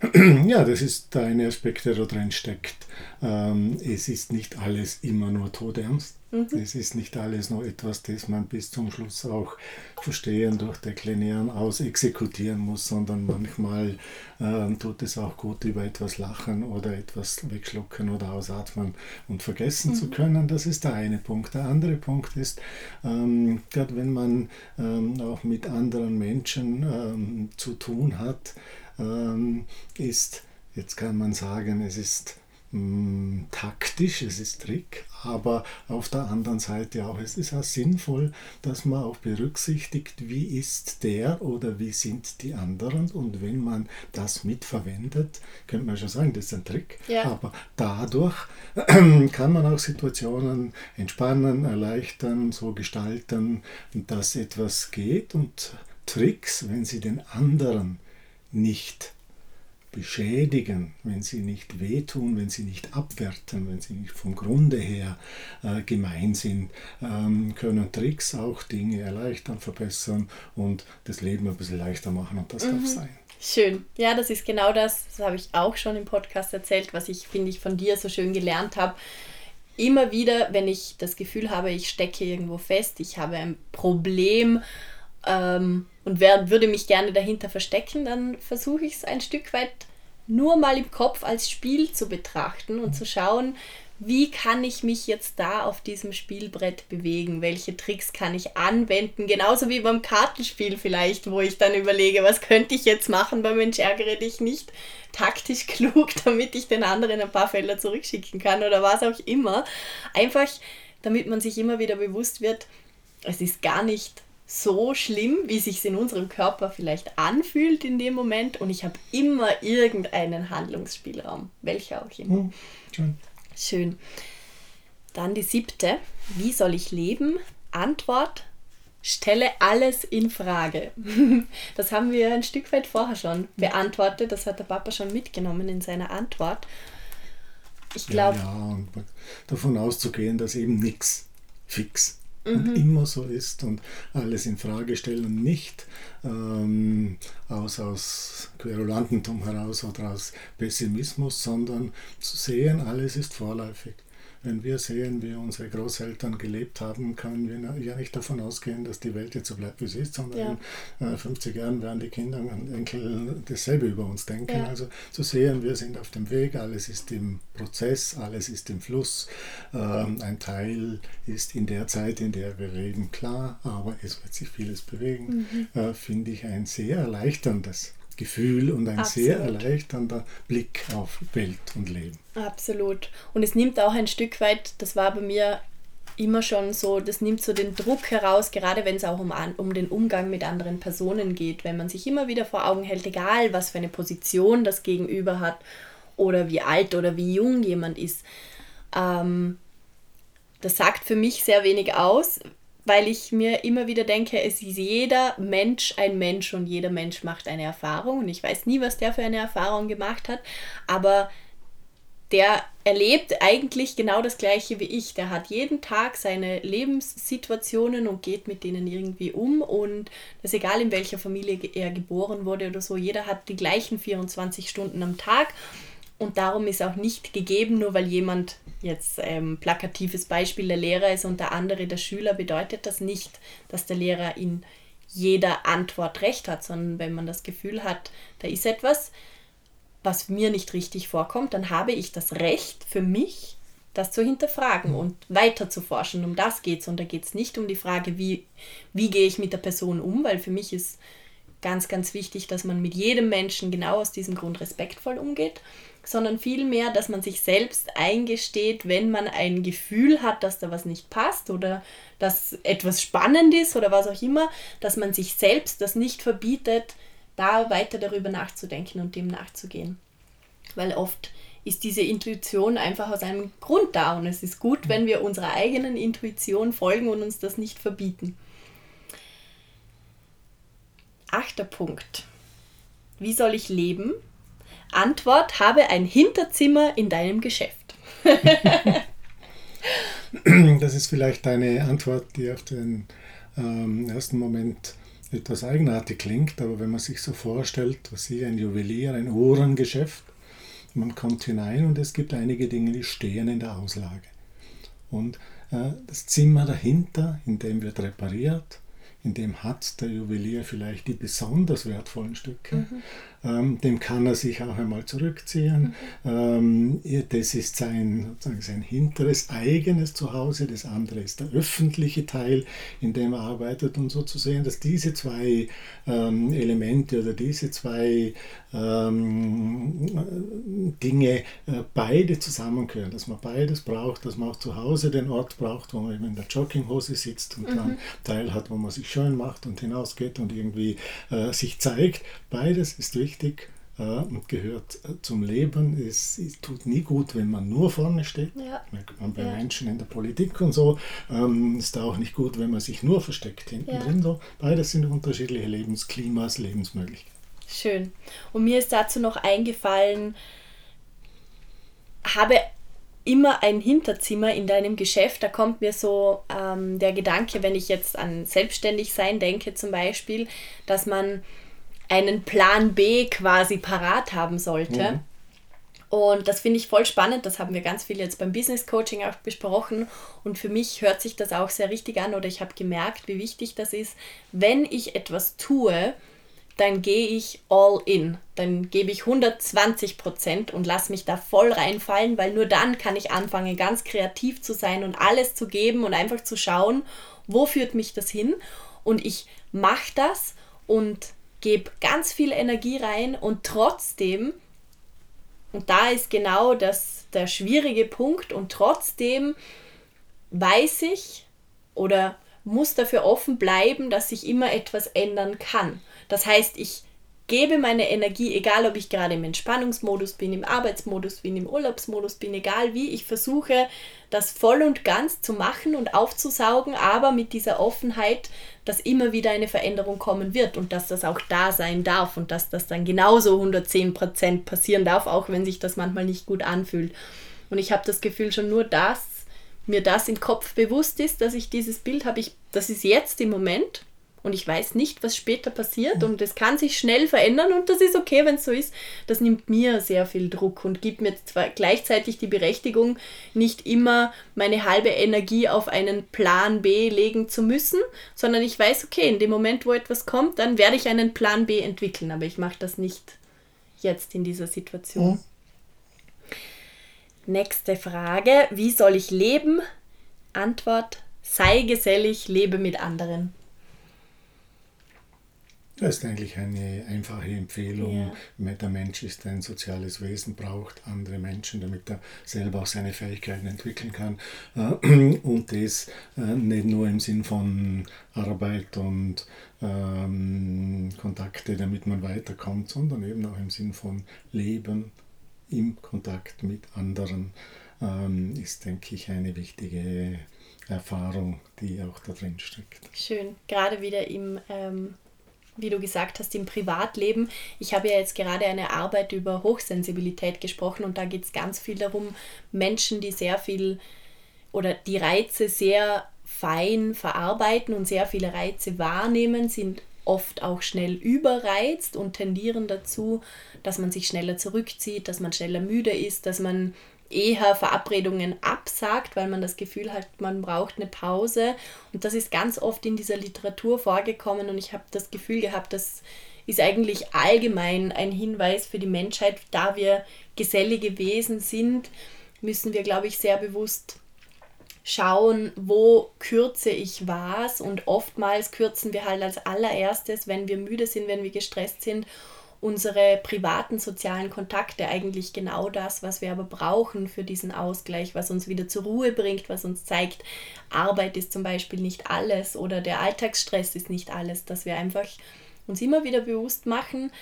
Ja, das ist der eine Aspekt, der da drin steckt. Ähm, es ist nicht alles immer nur todernst. Mhm. Es ist nicht alles nur etwas, das man bis zum Schluss auch verstehen, durchdeklinieren, ausexekutieren muss, sondern manchmal äh, tut es auch gut, über etwas lachen oder etwas wegschlucken oder ausatmen und vergessen mhm. zu können. Das ist der eine Punkt. Der andere Punkt ist, ähm, gerade wenn man ähm, auch mit anderen Menschen ähm, zu tun hat, ähm, ist, jetzt kann man sagen, es ist mh, taktisch, es ist Trick, aber auf der anderen Seite auch, es ist auch sinnvoll, dass man auch berücksichtigt, wie ist der oder wie sind die anderen. Und wenn man das mitverwendet, könnte man schon sagen, das ist ein Trick, ja. aber dadurch kann man auch Situationen entspannen, erleichtern, so gestalten, dass etwas geht. Und Tricks, wenn sie den anderen nicht beschädigen, wenn sie nicht wehtun, wenn sie nicht abwerten, wenn sie nicht vom Grunde her äh, gemein sind, ähm, können Tricks auch Dinge erleichtern, verbessern und das Leben ein bisschen leichter machen und das mhm. darf sein. Schön. Ja, das ist genau das, das habe ich auch schon im Podcast erzählt, was ich, finde ich, von dir so schön gelernt habe. Immer wieder, wenn ich das Gefühl habe, ich stecke irgendwo fest, ich habe ein Problem, ähm, und wer, würde mich gerne dahinter verstecken, dann versuche ich es ein Stück weit nur mal im Kopf als Spiel zu betrachten und zu schauen, wie kann ich mich jetzt da auf diesem Spielbrett bewegen? Welche Tricks kann ich anwenden? Genauso wie beim Kartenspiel vielleicht, wo ich dann überlege, was könnte ich jetzt machen beim Mensch ärgere dich nicht taktisch klug, damit ich den anderen ein paar Felder zurückschicken kann oder was auch immer. Einfach, damit man sich immer wieder bewusst wird, es ist gar nicht so schlimm, wie sich in unserem Körper vielleicht anfühlt in dem Moment und ich habe immer irgendeinen Handlungsspielraum, welcher auch immer. Mhm. Schön. Schön. Dann die siebte. Wie soll ich leben? Antwort: Stelle alles in Frage. Das haben wir ein Stück weit vorher schon beantwortet. Das hat der Papa schon mitgenommen in seiner Antwort. Ich glaube. Ja, ja, und davon auszugehen, dass eben nichts fix und mhm. immer so ist und alles in Frage stellen, nicht ähm, aus, aus Querulantentum heraus oder aus Pessimismus, sondern zu sehen, alles ist vorläufig. Wenn wir sehen, wie unsere Großeltern gelebt haben, können wir ja nicht davon ausgehen, dass die Welt jetzt so bleibt, wie sie ist, sondern ja. in 50 äh, Jahren werden die Kinder und Enkel dasselbe über uns denken. Ja. Also zu sehen, wir sind auf dem Weg, alles ist im Prozess, alles ist im Fluss. Ähm, ein Teil ist in der Zeit, in der wir leben, klar, aber es wird sich vieles bewegen, mhm. äh, finde ich ein sehr erleichterndes Gefühl und ein Absolut. sehr erleichternder Blick auf Welt und Leben. Absolut. Und es nimmt auch ein Stück weit, das war bei mir immer schon so, das nimmt so den Druck heraus, gerade wenn es auch um, um den Umgang mit anderen Personen geht, wenn man sich immer wieder vor Augen hält, egal was für eine Position das Gegenüber hat oder wie alt oder wie jung jemand ist. Ähm, das sagt für mich sehr wenig aus, weil ich mir immer wieder denke, es ist jeder Mensch ein Mensch und jeder Mensch macht eine Erfahrung. Und ich weiß nie, was der für eine Erfahrung gemacht hat, aber der erlebt eigentlich genau das gleiche wie ich. Der hat jeden Tag seine Lebenssituationen und geht mit denen irgendwie um. Und das ist egal in welcher Familie er geboren wurde oder so, jeder hat die gleichen 24 Stunden am Tag und darum ist auch nicht gegeben, nur weil jemand jetzt ähm, plakatives Beispiel der Lehrer ist und der andere der Schüler, bedeutet das nicht, dass der Lehrer in jeder Antwort recht hat, sondern wenn man das Gefühl hat, da ist etwas, was mir nicht richtig vorkommt, dann habe ich das Recht für mich, das zu hinterfragen und weiter zu forschen. Um das geht es. Und da geht es nicht um die Frage, wie, wie gehe ich mit der Person um, weil für mich ist ganz, ganz wichtig, dass man mit jedem Menschen genau aus diesem Grund respektvoll umgeht, sondern vielmehr, dass man sich selbst eingesteht, wenn man ein Gefühl hat, dass da was nicht passt oder dass etwas spannend ist oder was auch immer, dass man sich selbst das nicht verbietet, da weiter darüber nachzudenken und dem nachzugehen. Weil oft ist diese Intuition einfach aus einem Grund da und es ist gut, wenn wir unserer eigenen Intuition folgen und uns das nicht verbieten. Achter Punkt. Wie soll ich leben? Antwort, habe ein Hinterzimmer in deinem Geschäft. Das ist vielleicht eine Antwort, die auf den ähm, ersten Moment etwas eigenartig klingt, aber wenn man sich so vorstellt, was sie ein Juwelier, ein Uhrengeschäft, man kommt hinein und es gibt einige Dinge, die stehen in der Auslage. Und äh, das Zimmer dahinter, in dem wird repariert, in dem hat der Juwelier vielleicht die besonders wertvollen Stücke. Mhm. Ähm, dem kann er sich auch einmal zurückziehen. Mhm. Ähm, das ist sein, sein hinteres eigenes Zuhause, das andere ist der öffentliche Teil, in dem er arbeitet und so zu sehen, dass diese zwei ähm, Elemente oder diese zwei ähm, Dinge äh, beide zusammengehören, dass man beides braucht, dass man auch zu Hause den Ort braucht, wo man eben in der Jogginghose sitzt und mhm. dann Teil hat, wo man sich schön macht und hinausgeht und irgendwie äh, sich zeigt. Beides ist wichtig wichtig äh, und gehört äh, zum Leben. Es, es, tut nie gut, wenn man nur vorne steht. Ja. Merkt man bei ja. Menschen in der Politik und so. Ähm, ist auch nicht gut, wenn man sich nur versteckt hinten ja. drin. So. Beides sind unterschiedliche Lebensklimas, Lebensmöglichkeiten. Schön. Und mir ist dazu noch eingefallen, habe immer ein Hinterzimmer in deinem Geschäft. Da kommt mir so ähm, der Gedanke, wenn ich jetzt an Selbstständigsein denke zum Beispiel, dass man einen Plan B quasi parat haben sollte. Mhm. Und das finde ich voll spannend. Das haben wir ganz viel jetzt beim Business Coaching auch besprochen. Und für mich hört sich das auch sehr richtig an oder ich habe gemerkt, wie wichtig das ist. Wenn ich etwas tue, dann gehe ich all in. Dann gebe ich 120 Prozent und lasse mich da voll reinfallen, weil nur dann kann ich anfangen, ganz kreativ zu sein und alles zu geben und einfach zu schauen, wo führt mich das hin. Und ich mache das und gebe ganz viel Energie rein und trotzdem, und da ist genau das, der schwierige Punkt, und trotzdem weiß ich oder muss dafür offen bleiben, dass sich immer etwas ändern kann. Das heißt, ich gebe meine Energie, egal ob ich gerade im Entspannungsmodus bin, im Arbeitsmodus bin, im Urlaubsmodus bin, egal wie, ich versuche das voll und ganz zu machen und aufzusaugen, aber mit dieser Offenheit, dass immer wieder eine Veränderung kommen wird und dass das auch da sein darf und dass das dann genauso 110% passieren darf, auch wenn sich das manchmal nicht gut anfühlt. Und ich habe das Gefühl, schon nur das, mir das im Kopf bewusst ist, dass ich dieses Bild habe, ich, das ist jetzt im Moment und ich weiß nicht, was später passiert und es kann sich schnell verändern und das ist okay, wenn es so ist. Das nimmt mir sehr viel Druck und gibt mir zwar gleichzeitig die Berechtigung, nicht immer meine halbe Energie auf einen Plan B legen zu müssen, sondern ich weiß, okay, in dem Moment, wo etwas kommt, dann werde ich einen Plan B entwickeln, aber ich mache das nicht jetzt in dieser Situation. Mhm. Nächste Frage, wie soll ich leben? Antwort, sei gesellig, lebe mit anderen. Das ist eigentlich eine einfache Empfehlung. Ja. Der Mensch ist ein soziales Wesen, braucht andere Menschen, damit er selber auch seine Fähigkeiten entwickeln kann. Äh, und das äh, nicht nur im Sinn von Arbeit und ähm, Kontakte, damit man weiterkommt, sondern eben auch im Sinn von Leben im Kontakt mit anderen, ähm, ist, denke ich, eine wichtige Erfahrung, die auch da drin steckt. Schön, gerade wieder im ähm wie du gesagt hast, im Privatleben. Ich habe ja jetzt gerade eine Arbeit über Hochsensibilität gesprochen und da geht es ganz viel darum, Menschen, die sehr viel oder die Reize sehr fein verarbeiten und sehr viele Reize wahrnehmen, sind oft auch schnell überreizt und tendieren dazu, dass man sich schneller zurückzieht, dass man schneller müde ist, dass man eher Verabredungen absagt, weil man das Gefühl hat, man braucht eine Pause. Und das ist ganz oft in dieser Literatur vorgekommen und ich habe das Gefühl gehabt, das ist eigentlich allgemein ein Hinweis für die Menschheit, da wir gesellige Wesen sind, müssen wir, glaube ich, sehr bewusst schauen, wo kürze ich was und oftmals kürzen wir halt als allererstes, wenn wir müde sind, wenn wir gestresst sind unsere privaten sozialen Kontakte eigentlich genau das, was wir aber brauchen für diesen Ausgleich, was uns wieder zur Ruhe bringt, was uns zeigt, Arbeit ist zum Beispiel nicht alles oder der Alltagsstress ist nicht alles, dass wir einfach uns immer wieder bewusst machen,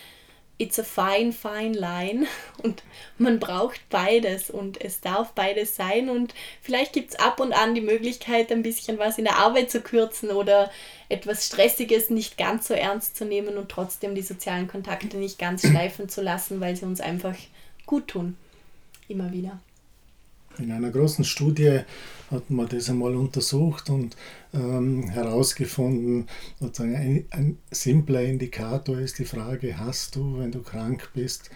it's a fine, fine line und man braucht beides und es darf beides sein und vielleicht gibt es ab und an die Möglichkeit, ein bisschen was in der Arbeit zu kürzen oder etwas Stressiges nicht ganz so ernst zu nehmen und trotzdem die sozialen Kontakte nicht ganz schleifen zu lassen, weil sie uns einfach gut tun. Immer wieder. In einer großen Studie hat man das einmal untersucht und ähm, herausgefunden, sozusagen ein, ein simpler Indikator ist die Frage, hast du, wenn du krank bist,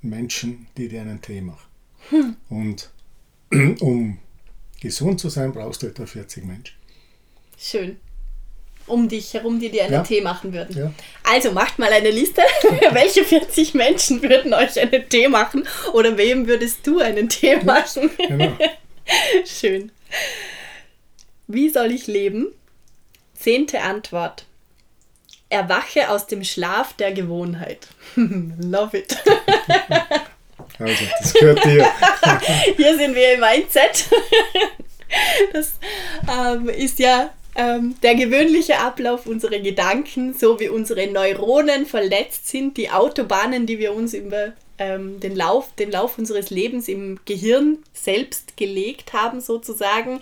Menschen, die dir einen Tee machen? Hm. Und um gesund zu sein, brauchst du etwa 40 Menschen. Schön um dich herum, die dir einen ja. Tee machen würden. Ja. Also macht mal eine Liste. Welche 40 Menschen würden euch einen Tee machen? Oder wem würdest du einen Tee machen? Genau. Schön. Wie soll ich leben? Zehnte Antwort. Erwache aus dem Schlaf der Gewohnheit. Love it. Also, das gehört dir. Hier sind wir im Mindset. Das ähm, ist ja ähm, der gewöhnliche Ablauf unserer Gedanken, so wie unsere Neuronen verletzt sind, die Autobahnen, die wir uns über ähm, den, Lauf, den Lauf unseres Lebens im Gehirn selbst gelegt haben, sozusagen.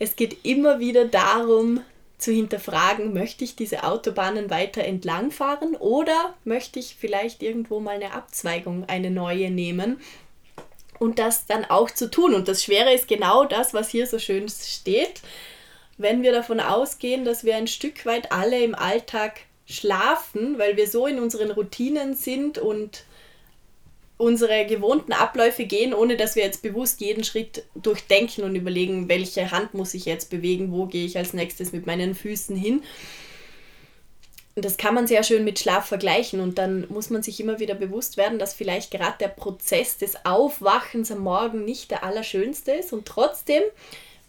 Es geht immer wieder darum, zu hinterfragen, möchte ich diese Autobahnen weiter entlangfahren oder möchte ich vielleicht irgendwo mal eine Abzweigung, eine neue nehmen und das dann auch zu tun. Und das Schwere ist genau das, was hier so schön steht wenn wir davon ausgehen, dass wir ein Stück weit alle im Alltag schlafen, weil wir so in unseren Routinen sind und unsere gewohnten Abläufe gehen, ohne dass wir jetzt bewusst jeden Schritt durchdenken und überlegen, welche Hand muss ich jetzt bewegen, wo gehe ich als nächstes mit meinen Füßen hin. Das kann man sehr schön mit Schlaf vergleichen und dann muss man sich immer wieder bewusst werden, dass vielleicht gerade der Prozess des Aufwachens am Morgen nicht der allerschönste ist und trotzdem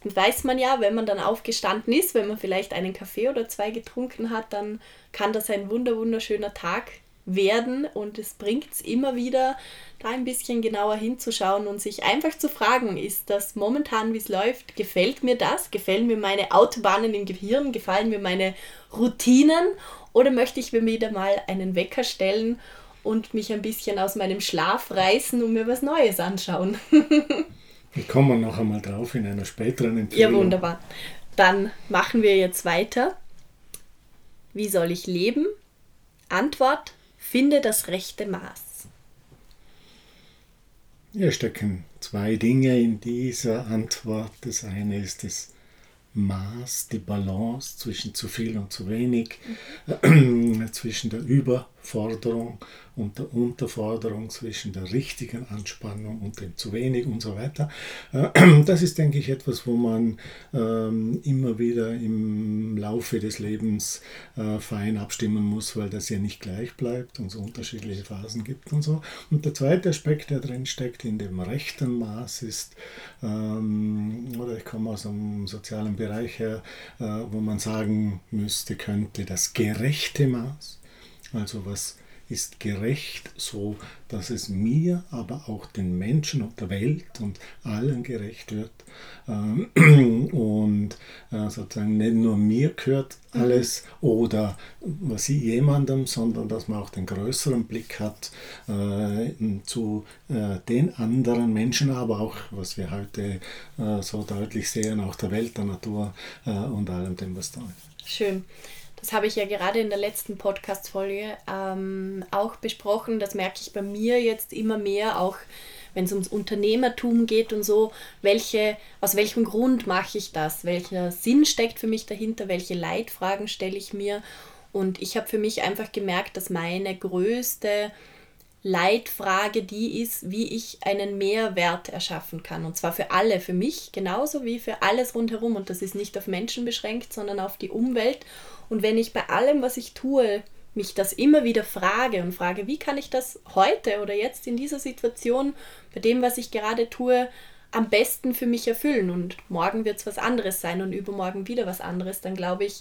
weiß man ja, wenn man dann aufgestanden ist, wenn man vielleicht einen Kaffee oder zwei getrunken hat, dann kann das ein wunder wunderschöner Tag werden und es bringt es immer wieder, da ein bisschen genauer hinzuschauen und sich einfach zu fragen, ist das momentan, wie es läuft, gefällt mir das? Gefällen mir meine Autobahnen im Gehirn? Gefallen mir meine Routinen? Oder möchte ich mir wieder mal einen Wecker stellen und mich ein bisschen aus meinem Schlaf reißen und mir was Neues anschauen? Wir kommen noch einmal drauf in einer späteren Empfehlung. Ja, wunderbar. Dann machen wir jetzt weiter. Wie soll ich leben? Antwort: Finde das rechte Maß. Hier stecken zwei Dinge in dieser Antwort. Das eine ist das Maß, die Balance zwischen zu viel und zu wenig, mhm. zwischen der Überforderung und der Unterforderung, zwischen der richtigen Anspannung und dem zu wenig und so weiter. Äh, das ist, denke ich, etwas, wo man ähm, immer wieder im Laufe des Lebens äh, fein abstimmen muss, weil das ja nicht gleich bleibt und so unterschiedliche Phasen gibt und so. Und der zweite Aspekt, der drin steckt, in dem rechten Maß ist, ähm, oder ich komme aus einem sozialen Bereich her, äh, wo man sagen müsste, könnte das gerechte Maß, also was ist gerecht, so dass es mir, aber auch den Menschen und der Welt und allen gerecht wird. Ähm, und äh, sozusagen nicht nur mir gehört alles oder was ich jemandem, sondern dass man auch den größeren Blick hat äh, zu äh, den anderen Menschen, aber auch, was wir heute so deutlich sehen, auch der Welt, der Natur und allem dem, was da ist. Schön. Das habe ich ja gerade in der letzten Podcast-Folge ähm, auch besprochen. Das merke ich bei mir jetzt immer mehr, auch wenn es ums Unternehmertum geht und so, welche, aus welchem Grund mache ich das? Welcher Sinn steckt für mich dahinter? Welche Leitfragen stelle ich mir? Und ich habe für mich einfach gemerkt, dass meine größte Leitfrage die ist, wie ich einen Mehrwert erschaffen kann. Und zwar für alle, für mich genauso wie für alles rundherum. Und das ist nicht auf Menschen beschränkt, sondern auf die Umwelt. Und wenn ich bei allem, was ich tue, mich das immer wieder frage und frage, wie kann ich das heute oder jetzt in dieser Situation, bei dem, was ich gerade tue, am besten für mich erfüllen. Und morgen wird es was anderes sein und übermorgen wieder was anderes, dann glaube ich,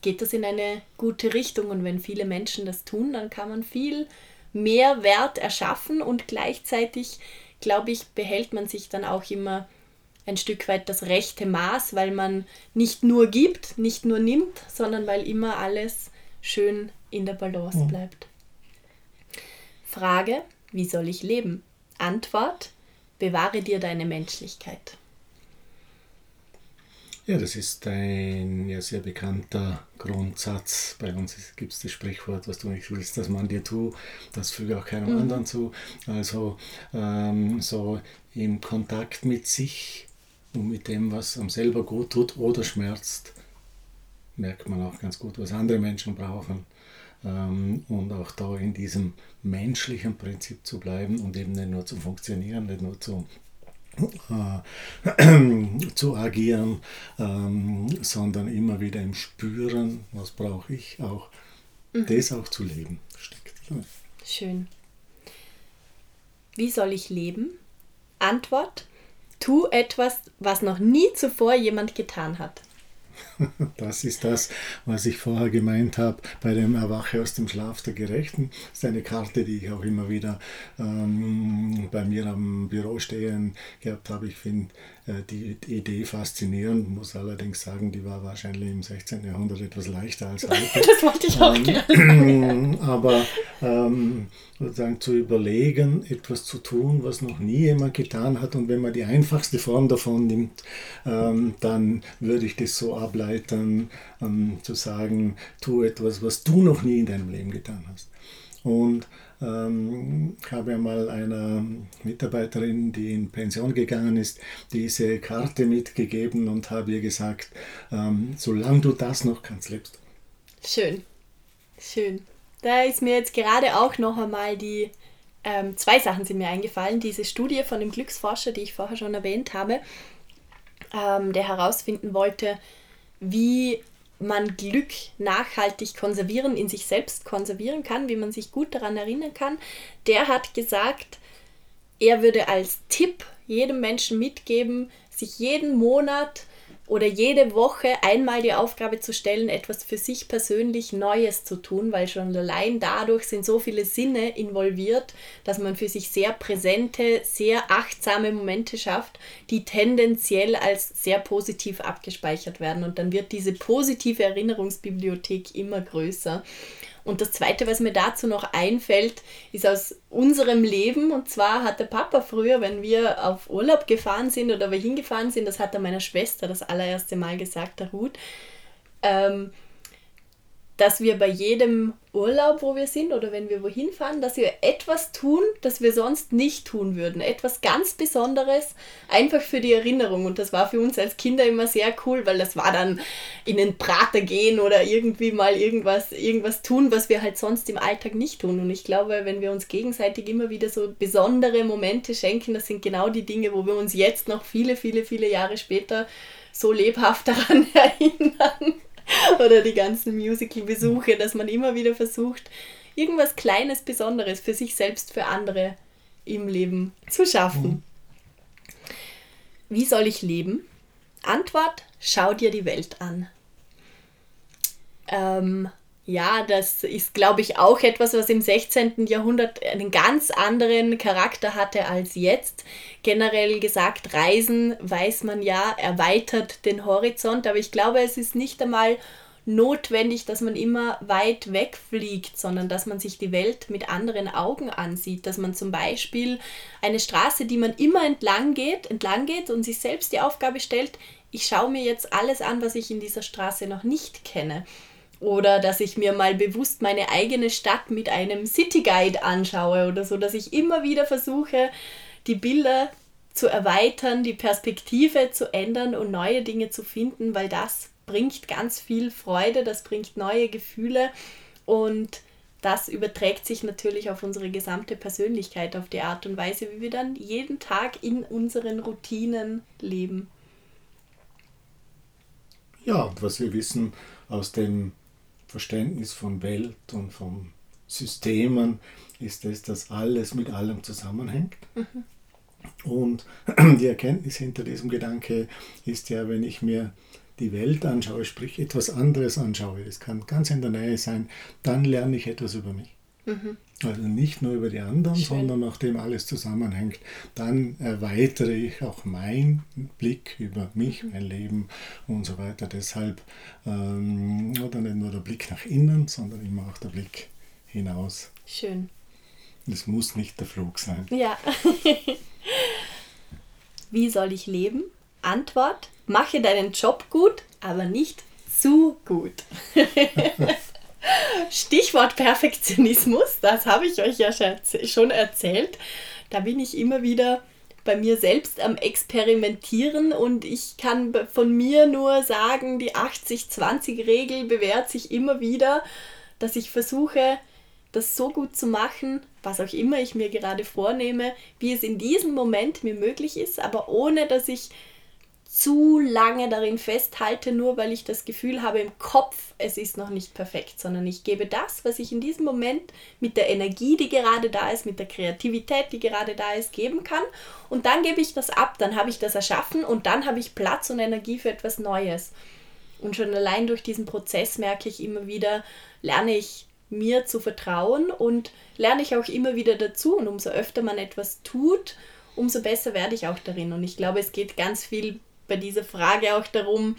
geht das in eine gute Richtung. Und wenn viele Menschen das tun, dann kann man viel mehr Wert erschaffen und gleichzeitig, glaube ich, behält man sich dann auch immer ein Stück weit das rechte Maß, weil man nicht nur gibt, nicht nur nimmt, sondern weil immer alles schön in der Balance mhm. bleibt. Frage, wie soll ich leben? Antwort, bewahre dir deine Menschlichkeit. Ja, das ist ein ja, sehr bekannter Grundsatz. Bei uns gibt es das Sprichwort, was du nicht willst, dass man dir tut, das füge auch keinem mhm. anderen zu. Also ähm, so im Kontakt mit sich und mit dem, was einem selber gut tut oder schmerzt, merkt man auch ganz gut, was andere Menschen brauchen. Ähm, und auch da in diesem menschlichen Prinzip zu bleiben und eben nicht nur zu funktionieren, nicht nur zu äh, zu agieren, ähm, sondern immer wieder im Spüren, was brauche ich, auch mhm. das auch zu leben steckt. Schön. Wie soll ich leben? Antwort: Tu etwas, was noch nie zuvor jemand getan hat. Das ist das, was ich vorher gemeint habe bei dem Erwache aus dem Schlaf der Gerechten. Das ist eine Karte, die ich auch immer wieder ähm, bei mir am Büro stehen gehabt habe. Ich finde die Idee faszinierend, muss allerdings sagen, die war wahrscheinlich im 16. Jahrhundert etwas leichter als heute. das wollte ich auch ähm, gerne. Aber ähm, sozusagen zu überlegen, etwas zu tun, was noch nie jemand getan hat. Und wenn man die einfachste Form davon nimmt, ähm, dann würde ich das so ableiten, ähm, zu sagen, tu etwas, was du noch nie in deinem Leben getan hast. Und ähm, habe ja mal einer Mitarbeiterin, die in Pension gegangen ist, diese Karte mitgegeben und habe ihr gesagt, ähm, solange du das noch kannst, lebst. Schön, schön. Da ist mir jetzt gerade auch noch einmal die ähm, zwei Sachen sind mir eingefallen. Diese Studie von dem Glücksforscher, die ich vorher schon erwähnt habe, ähm, der herausfinden wollte, wie man Glück nachhaltig konservieren, in sich selbst konservieren kann, wie man sich gut daran erinnern kann, der hat gesagt, er würde als Tipp jedem Menschen mitgeben, sich jeden Monat oder jede Woche einmal die Aufgabe zu stellen, etwas für sich persönlich Neues zu tun, weil schon allein dadurch sind so viele Sinne involviert, dass man für sich sehr präsente, sehr achtsame Momente schafft, die tendenziell als sehr positiv abgespeichert werden. Und dann wird diese positive Erinnerungsbibliothek immer größer. Und das Zweite, was mir dazu noch einfällt, ist aus unserem Leben. Und zwar hat der Papa früher, wenn wir auf Urlaub gefahren sind oder wir hingefahren sind, das hat er meiner Schwester das allererste Mal gesagt, der Ruth, ähm, dass wir bei jedem Urlaub, wo wir sind oder wenn wir wohin fahren, dass wir etwas tun, das wir sonst nicht tun würden. Etwas ganz Besonderes, einfach für die Erinnerung. Und das war für uns als Kinder immer sehr cool, weil das war dann in den Prater gehen oder irgendwie mal irgendwas, irgendwas tun, was wir halt sonst im Alltag nicht tun. Und ich glaube, wenn wir uns gegenseitig immer wieder so besondere Momente schenken, das sind genau die Dinge, wo wir uns jetzt noch viele, viele, viele Jahre später so lebhaft daran erinnern. oder die ganzen Musical-Besuche, dass man immer wieder versucht, irgendwas Kleines, Besonderes für sich selbst, für andere im Leben zu schaffen. Mhm. Wie soll ich leben? Antwort, schau dir die Welt an. Ähm, ja, das ist, glaube ich, auch etwas, was im 16. Jahrhundert einen ganz anderen Charakter hatte als jetzt. Generell gesagt, Reisen, weiß man ja, erweitert den Horizont, aber ich glaube, es ist nicht einmal notwendig, dass man immer weit weg fliegt, sondern dass man sich die Welt mit anderen Augen ansieht, dass man zum Beispiel eine Straße, die man immer entlang geht, entlang geht und sich selbst die Aufgabe stellt, ich schaue mir jetzt alles an, was ich in dieser Straße noch nicht kenne. Oder dass ich mir mal bewusst meine eigene Stadt mit einem City Guide anschaue oder so, dass ich immer wieder versuche, die Bilder zu erweitern, die Perspektive zu ändern und neue Dinge zu finden, weil das bringt ganz viel Freude, das bringt neue Gefühle und das überträgt sich natürlich auf unsere gesamte Persönlichkeit, auf die Art und Weise, wie wir dann jeden Tag in unseren Routinen leben. Ja, was wir wissen aus dem Verständnis von Welt und von Systemen ist es, dass alles mit allem zusammenhängt. Mhm. Und die Erkenntnis hinter diesem Gedanke ist ja, wenn ich mir die Welt anschaue, sprich etwas anderes anschaue, das kann ganz in der Nähe sein, dann lerne ich etwas über mich. Mhm. Also nicht nur über die anderen, Schön. sondern nachdem alles zusammenhängt, dann erweitere ich auch meinen Blick über mich, mhm. mein Leben und so weiter. Deshalb ähm, oder nicht nur der Blick nach innen, sondern immer auch der Blick hinaus. Schön. Es muss nicht der Flug sein. Ja. Wie soll ich leben? Antwort: Mache deinen Job gut, aber nicht zu gut. Stichwort Perfektionismus, das habe ich euch ja schon erzählt. Da bin ich immer wieder bei mir selbst am Experimentieren und ich kann von mir nur sagen, die 80-20-Regel bewährt sich immer wieder, dass ich versuche, das so gut zu machen, was auch immer ich mir gerade vornehme, wie es in diesem Moment mir möglich ist, aber ohne dass ich zu lange darin festhalte, nur weil ich das Gefühl habe im Kopf, es ist noch nicht perfekt, sondern ich gebe das, was ich in diesem Moment mit der Energie, die gerade da ist, mit der Kreativität, die gerade da ist, geben kann. Und dann gebe ich das ab, dann habe ich das erschaffen und dann habe ich Platz und Energie für etwas Neues. Und schon allein durch diesen Prozess merke ich immer wieder, lerne ich mir zu vertrauen und lerne ich auch immer wieder dazu. Und umso öfter man etwas tut, umso besser werde ich auch darin. Und ich glaube, es geht ganz viel bei dieser Frage auch darum,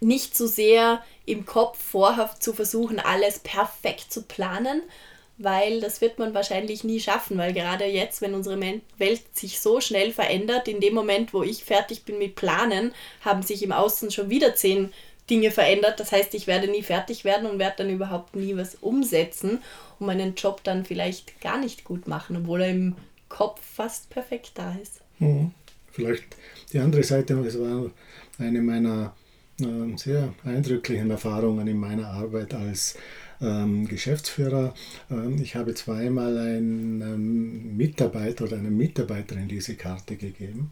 nicht so sehr im Kopf vorhaft zu versuchen, alles perfekt zu planen, weil das wird man wahrscheinlich nie schaffen, weil gerade jetzt, wenn unsere Welt sich so schnell verändert, in dem Moment, wo ich fertig bin mit Planen, haben sich im Außen schon wieder zehn Dinge verändert. Das heißt, ich werde nie fertig werden und werde dann überhaupt nie was umsetzen und meinen Job dann vielleicht gar nicht gut machen, obwohl er im Kopf fast perfekt da ist. Mhm. Vielleicht die andere Seite, es war eine meiner äh, sehr eindrücklichen Erfahrungen in meiner Arbeit als ähm, Geschäftsführer. Ähm, ich habe zweimal einem Mitarbeiter oder einer Mitarbeiterin diese Karte gegeben.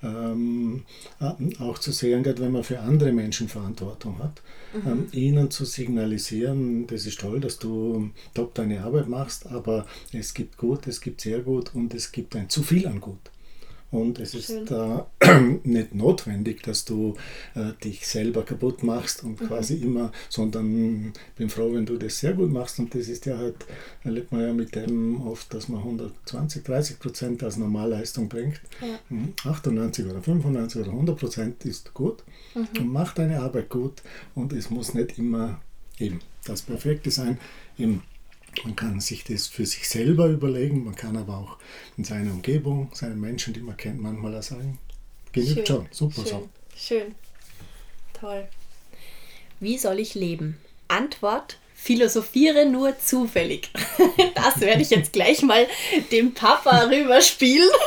Ähm, äh, auch zu sehen, gerade wenn man für andere Menschen Verantwortung hat, mhm. ähm, ihnen zu signalisieren, das ist toll, dass du top deine Arbeit machst, aber es gibt gut, es gibt sehr gut und es gibt ein zu viel an gut. Und es ist äh, nicht notwendig, dass du äh, dich selber kaputt machst und mhm. quasi immer, sondern bin froh, wenn du das sehr gut machst. Und das ist ja halt, erlebt man ja mit dem oft, dass man 120, 30 Prozent als Normalleistung bringt. Ja. 98 mhm. oder 95 oder 100 Prozent ist gut mhm. und macht deine Arbeit gut. Und es muss nicht immer eben das Perfekte sein. Eben man kann sich das für sich selber überlegen, man kann aber auch in seiner Umgebung, seinen Menschen, die man kennt, manchmal auch sagen, genügt schon, super schön, so. Schön, toll. Wie soll ich leben? Antwort, philosophiere nur zufällig. Das werde ich jetzt gleich mal dem Papa rüberspielen.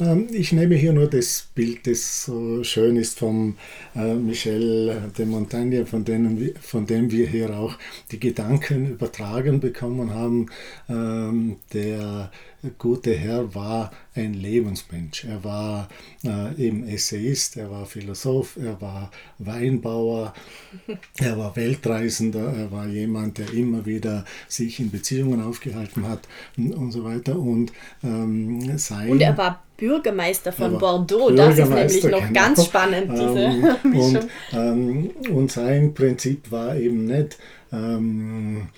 Ähm, ich nehme hier nur das Bild, das so schön ist vom äh, Michel de Montaigne, von, denen, von dem wir hier auch die Gedanken übertragen bekommen haben. Ähm, der gute Herr war ein Lebensmensch. Er war äh, eben Essayist, er war Philosoph, er war Weinbauer, er war Weltreisender, er war jemand, der immer wieder sich in Beziehungen aufgehalten hat und so weiter. Und, ähm, sein, und er war Bürgermeister von Bordeaux, Bürgermeister, das ist nämlich noch ganz spannend. Diese ähm, und, ähm, und sein Prinzip war eben nicht, ähm,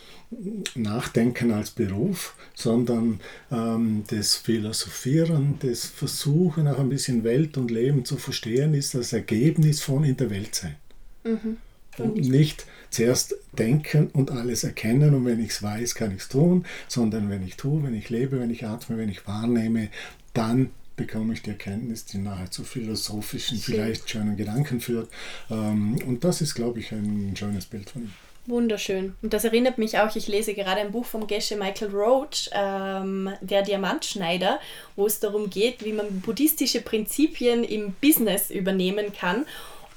Nachdenken als Beruf, sondern ähm, das Philosophieren, das Versuchen, auch ein bisschen Welt und Leben zu verstehen, ist das Ergebnis von in der Welt sein. Mhm. Und nicht zuerst denken und alles erkennen und wenn ich es weiß, kann ich es tun, sondern wenn ich tue, wenn ich lebe, wenn ich atme, wenn ich wahrnehme, dann bekomme ich die Erkenntnis, die nahezu philosophischen, Schön. vielleicht schönen Gedanken führt. Ähm, und das ist, glaube ich, ein schönes Bild von ihm. Wunderschön. Und das erinnert mich auch, ich lese gerade ein Buch vom Gesche Michael Roach, ähm, der Diamantschneider, wo es darum geht, wie man buddhistische Prinzipien im Business übernehmen kann.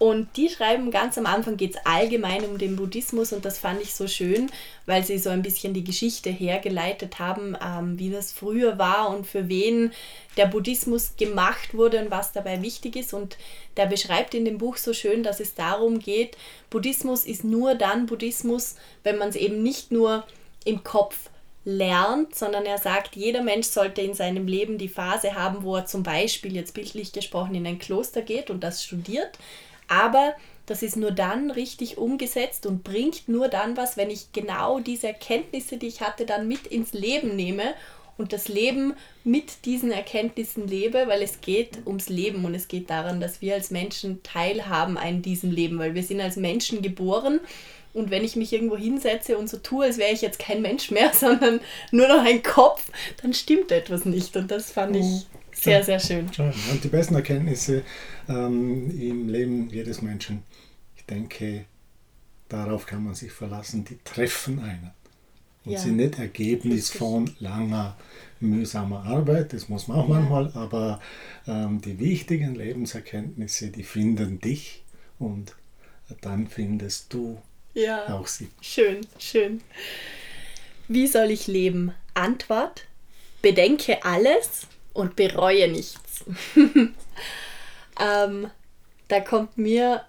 Und die schreiben ganz am Anfang geht es allgemein um den Buddhismus und das fand ich so schön, weil sie so ein bisschen die Geschichte hergeleitet haben, ähm, wie das früher war und für wen der Buddhismus gemacht wurde und was dabei wichtig ist. Und der beschreibt in dem Buch so schön, dass es darum geht, Buddhismus ist nur dann Buddhismus, wenn man es eben nicht nur im Kopf lernt, sondern er sagt, jeder Mensch sollte in seinem Leben die Phase haben, wo er zum Beispiel jetzt bildlich gesprochen in ein Kloster geht und das studiert, aber das ist nur dann richtig umgesetzt und bringt nur dann was, wenn ich genau diese Erkenntnisse, die ich hatte, dann mit ins Leben nehme und das Leben mit diesen Erkenntnissen lebe, weil es geht ums Leben und es geht daran, dass wir als Menschen teilhaben an diesem Leben, weil wir sind als Menschen geboren und wenn ich mich irgendwo hinsetze und so tue, als wäre ich jetzt kein Mensch mehr, sondern nur noch ein Kopf, dann stimmt etwas nicht und das fand ich Sehr, sehr schön. Und die besten Erkenntnisse ähm, im Leben jedes Menschen, ich denke, darauf kann man sich verlassen, die treffen einen. Und ja. sind nicht Ergebnis von langer, mühsamer Arbeit, das muss man auch ja. manchmal, aber ähm, die wichtigen Lebenserkenntnisse, die finden dich und dann findest du ja. auch sie. Schön, schön. Wie soll ich leben? Antwort: Bedenke alles und bereue nichts. ähm, da kommt mir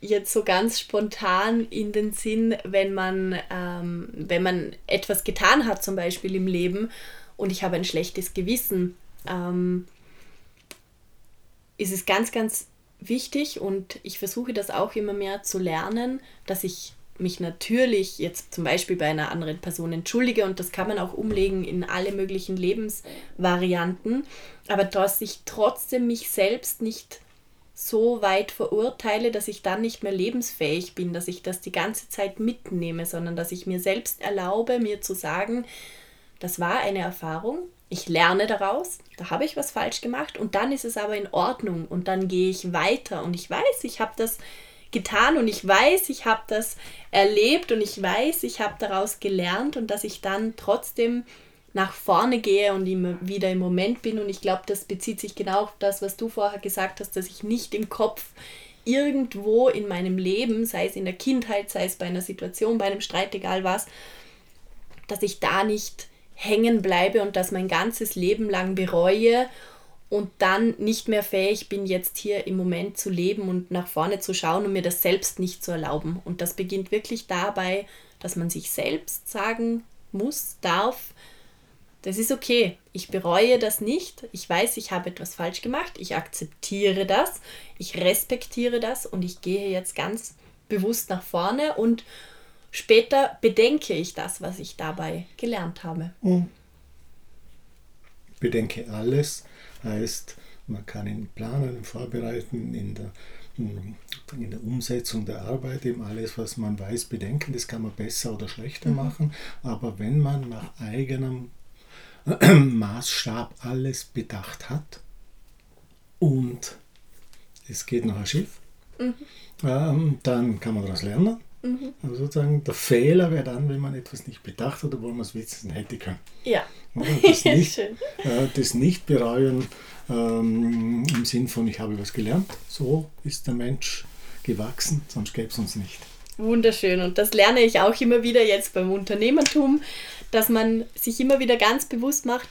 jetzt so ganz spontan in den Sinn, wenn man, ähm, wenn man etwas getan hat, zum Beispiel im Leben, und ich habe ein schlechtes Gewissen, ähm, ist es ganz, ganz wichtig und ich versuche das auch immer mehr zu lernen, dass ich mich natürlich jetzt zum Beispiel bei einer anderen Person entschuldige und das kann man auch umlegen in alle möglichen Lebensvarianten, aber dass ich trotzdem mich selbst nicht so weit verurteile, dass ich dann nicht mehr lebensfähig bin, dass ich das die ganze Zeit mitnehme, sondern dass ich mir selbst erlaube, mir zu sagen, das war eine Erfahrung, ich lerne daraus, da habe ich was falsch gemacht und dann ist es aber in Ordnung und dann gehe ich weiter. Und ich weiß, ich habe das getan und ich weiß, ich habe das erlebt und ich weiß, ich habe daraus gelernt und dass ich dann trotzdem nach vorne gehe und immer wieder im Moment bin. Und ich glaube, das bezieht sich genau auf das, was du vorher gesagt hast, dass ich nicht im Kopf irgendwo in meinem Leben, sei es in der Kindheit, sei es bei einer Situation, bei einem Streit, egal was, dass ich da nicht hängen bleibe und das mein ganzes Leben lang bereue und dann nicht mehr fähig bin, jetzt hier im Moment zu leben und nach vorne zu schauen und mir das selbst nicht zu erlauben. Und das beginnt wirklich dabei, dass man sich selbst sagen muss, darf, das ist okay. Ich bereue das nicht. Ich weiß, ich habe etwas falsch gemacht. Ich akzeptiere das. Ich respektiere das und ich gehe jetzt ganz bewusst nach vorne und später bedenke ich das, was ich dabei gelernt habe. Mhm. Bedenke alles heißt, man kann ihn planen, vorbereiten, in der, in der Umsetzung der Arbeit, eben alles, was man weiß, bedenken. Das kann man besser oder schlechter mhm. machen. Aber wenn man nach eigenem Maßstab alles bedacht hat und es geht noch ein Schiff, mhm. ähm, dann kann man daraus lernen. Mhm. Also sozusagen der Fehler wäre dann, wenn man etwas nicht bedacht hat, obwohl man es wissen hätte können. Ja. Das nicht, äh, das nicht bereuen ähm, im Sinn von, ich habe was gelernt. So ist der Mensch gewachsen, sonst gäbe es uns nicht. Wunderschön. Und das lerne ich auch immer wieder jetzt beim Unternehmertum dass man sich immer wieder ganz bewusst macht,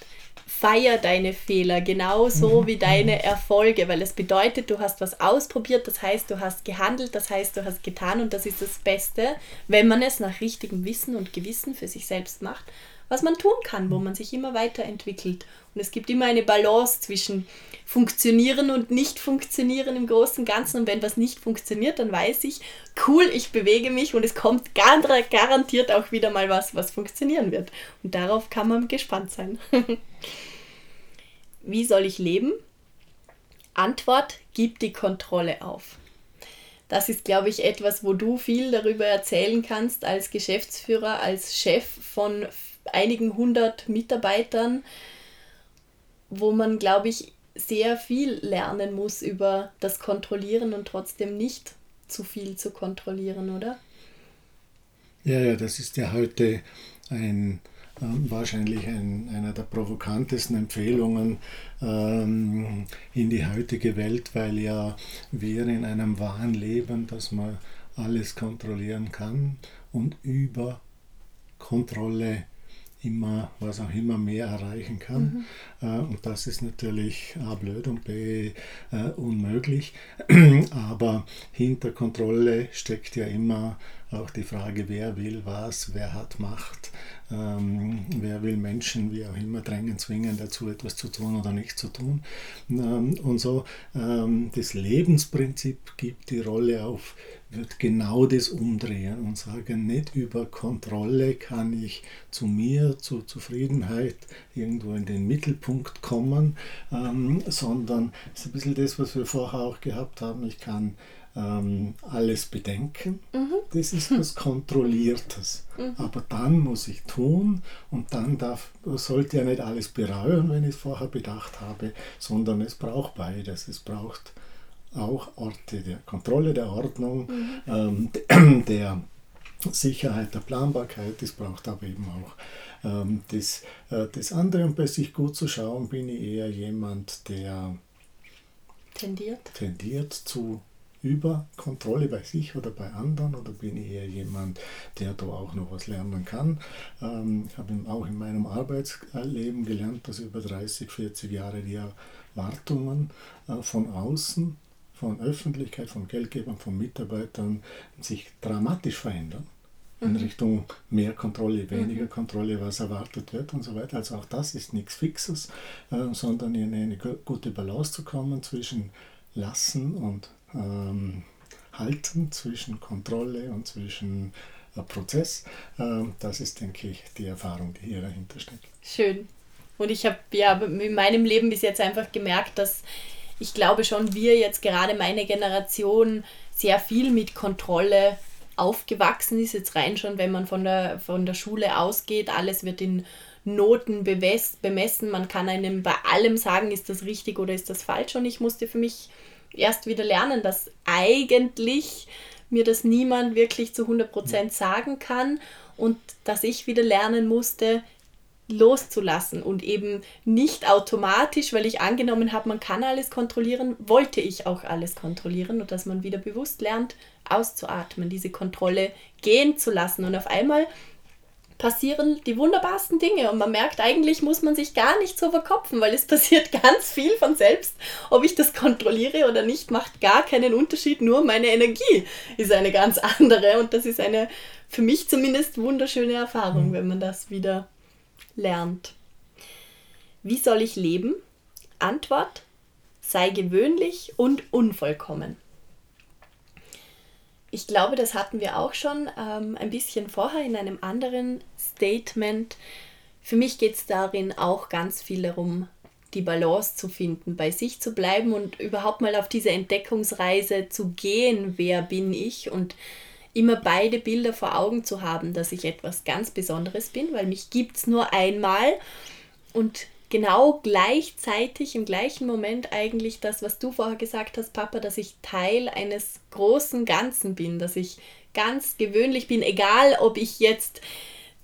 feier deine Fehler genauso mhm. wie deine Erfolge, weil es bedeutet, du hast was ausprobiert, das heißt, du hast gehandelt, das heißt, du hast getan und das ist das Beste, wenn man es nach richtigem Wissen und Gewissen für sich selbst macht was man tun kann, wo man sich immer weiterentwickelt. Und es gibt immer eine Balance zwischen funktionieren und nicht funktionieren im Großen und Ganzen. Und wenn was nicht funktioniert, dann weiß ich, cool, ich bewege mich und es kommt garantiert auch wieder mal was, was funktionieren wird. Und darauf kann man gespannt sein. Wie soll ich leben? Antwort, gib die Kontrolle auf. Das ist, glaube ich, etwas, wo du viel darüber erzählen kannst als Geschäftsführer, als Chef von einigen hundert Mitarbeitern, wo man, glaube ich, sehr viel lernen muss über das Kontrollieren und trotzdem nicht zu viel zu kontrollieren, oder? Ja, ja, das ist ja heute ein ähm, wahrscheinlich ein, einer der provokantesten Empfehlungen ähm, in die heutige Welt, weil ja wir in einem Wahn leben, dass man alles kontrollieren kann und über Kontrolle immer, was auch immer mehr erreichen kann. Mhm. Äh, und das ist natürlich A blöd und B äh, unmöglich. Aber hinter Kontrolle steckt ja immer auch die Frage, wer will was, wer hat Macht, ähm, wer will Menschen, wie auch immer, drängen, zwingen dazu, etwas zu tun oder nicht zu tun. Ähm, und so ähm, das Lebensprinzip gibt die Rolle auf wird genau das umdrehen und sagen, nicht über Kontrolle kann ich zu mir, zur Zufriedenheit irgendwo in den Mittelpunkt kommen, ähm, sondern es ist ein bisschen das, was wir vorher auch gehabt haben. Ich kann ähm, alles bedenken, Mhm. das ist was Kontrolliertes. Aber dann muss ich tun und dann darf, sollte ja nicht alles bereuen, wenn ich es vorher bedacht habe, sondern es braucht beides. Es braucht auch Orte der Kontrolle, der Ordnung, ähm, der Sicherheit, der Planbarkeit. Es braucht aber eben auch ähm, das, äh, das andere. Und bei sich gut zu schauen, bin ich eher jemand, der Tendiert. tendiert zu Überkontrolle bei sich oder bei anderen oder bin ich eher jemand, der da auch noch was lernen kann. Ähm, ich habe auch in meinem Arbeitsleben gelernt, dass über 30, 40 Jahre die Erwartungen äh, von außen, von Öffentlichkeit, von Geldgebern, von Mitarbeitern sich dramatisch verändern. In Richtung mehr Kontrolle, weniger Kontrolle, was erwartet wird und so weiter. Also auch das ist nichts Fixes, äh, sondern in eine gu- gute Balance zu kommen zwischen Lassen und ähm, Halten, zwischen Kontrolle und zwischen äh, Prozess. Ähm, das ist, denke ich, die Erfahrung, die hier dahinter steckt. Schön. Und ich habe ja in meinem Leben bis jetzt einfach gemerkt, dass ich glaube schon, wir jetzt gerade meine Generation sehr viel mit Kontrolle aufgewachsen ist. Jetzt rein schon, wenn man von der, von der Schule ausgeht, alles wird in Noten bemessen. Man kann einem bei allem sagen, ist das richtig oder ist das falsch. Und ich musste für mich erst wieder lernen, dass eigentlich mir das niemand wirklich zu 100% sagen kann und dass ich wieder lernen musste, loszulassen und eben nicht automatisch, weil ich angenommen habe, man kann alles kontrollieren, wollte ich auch alles kontrollieren und dass man wieder bewusst lernt, auszuatmen, diese Kontrolle gehen zu lassen und auf einmal passieren die wunderbarsten Dinge und man merkt, eigentlich muss man sich gar nicht so verkopfen, weil es passiert ganz viel von selbst. Ob ich das kontrolliere oder nicht, macht gar keinen Unterschied, nur meine Energie ist eine ganz andere und das ist eine für mich zumindest wunderschöne Erfahrung, wenn man das wieder lernt. Wie soll ich leben? Antwort: Sei gewöhnlich und unvollkommen. Ich glaube, das hatten wir auch schon ähm, ein bisschen vorher in einem anderen Statement. Für mich geht es darin auch ganz viel darum, die Balance zu finden, bei sich zu bleiben und überhaupt mal auf diese Entdeckungsreise zu gehen, wer bin ich und immer beide Bilder vor Augen zu haben, dass ich etwas ganz Besonderes bin, weil mich gibt es nur einmal. Und genau gleichzeitig im gleichen Moment eigentlich das, was du vorher gesagt hast, Papa, dass ich Teil eines großen Ganzen bin, dass ich ganz gewöhnlich bin, egal ob ich jetzt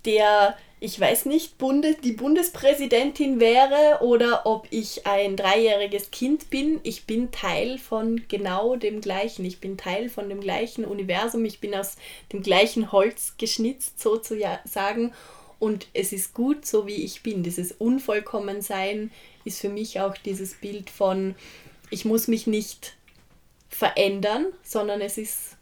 der, ich weiß nicht, Bundes, die Bundespräsidentin wäre oder ob ich ein dreijähriges Kind bin, ich bin Teil von genau dem gleichen. Ich bin Teil von dem gleichen Universum, ich bin aus dem gleichen Holz geschnitzt, sozusagen. Und es ist gut, so wie ich bin. Dieses Unvollkommensein ist für mich auch dieses Bild von, ich muss mich nicht verändern, sondern es ist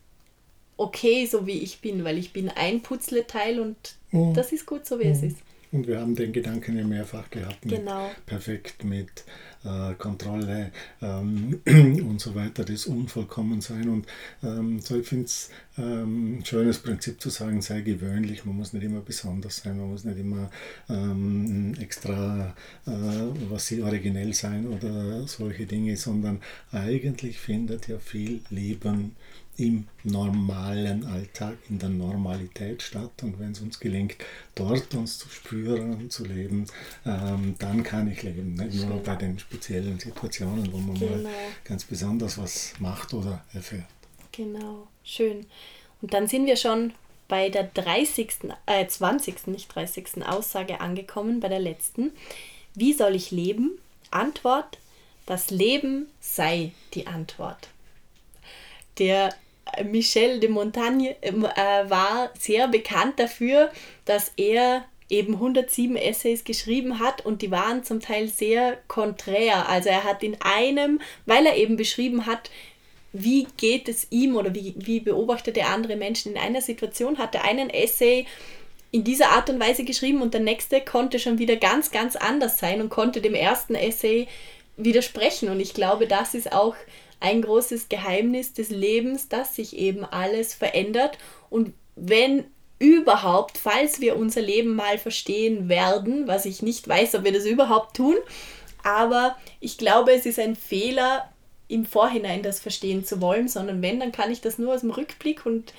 okay, so wie ich bin, weil ich bin ein Putzleteil und Mhm. das ist gut, so wie es ist. Und wir haben den Gedanken ja mehrfach gehabt, mit Genau. perfekt mit äh, Kontrolle ähm, und so weiter, das Unvollkommensein. Und ähm, so, ich finde es ähm, ein schönes Prinzip zu sagen, sei gewöhnlich, man muss nicht immer besonders sein, man muss nicht immer ähm, extra, äh, was sie originell sein oder solche Dinge, sondern eigentlich findet ja viel Leben im normalen Alltag, in der Normalität statt. Und wenn es uns gelingt, dort uns zu spüren und zu leben, ähm, dann kann ich leben. Nicht nur Schön. bei den speziellen Situationen, wo man mal Genau. ganz besonders was macht oder erfährt. Genau, schön. Und dann sind wir schon bei der 30., äh, 20., nicht 30. Aussage angekommen, bei der letzten. Wie soll ich leben? Antwort, das Leben sei die Antwort. Der Michel de Montaigne ähm, äh, war sehr bekannt dafür, dass er eben 107 Essays geschrieben hat und die waren zum Teil sehr konträr. Also er hat in einem, weil er eben beschrieben hat, wie geht es ihm oder wie, wie beobachtet er andere Menschen in einer Situation, hat er einen Essay in dieser Art und Weise geschrieben und der nächste konnte schon wieder ganz, ganz anders sein und konnte dem ersten Essay widersprechen. Und ich glaube, das ist auch ein großes Geheimnis des Lebens, dass sich eben alles verändert. Und wenn überhaupt, falls wir unser Leben mal verstehen werden, was ich nicht weiß, ob wir das überhaupt tun, aber ich glaube, es ist ein Fehler, im Vorhinein das verstehen zu wollen, sondern wenn, dann kann ich das nur aus dem Rückblick und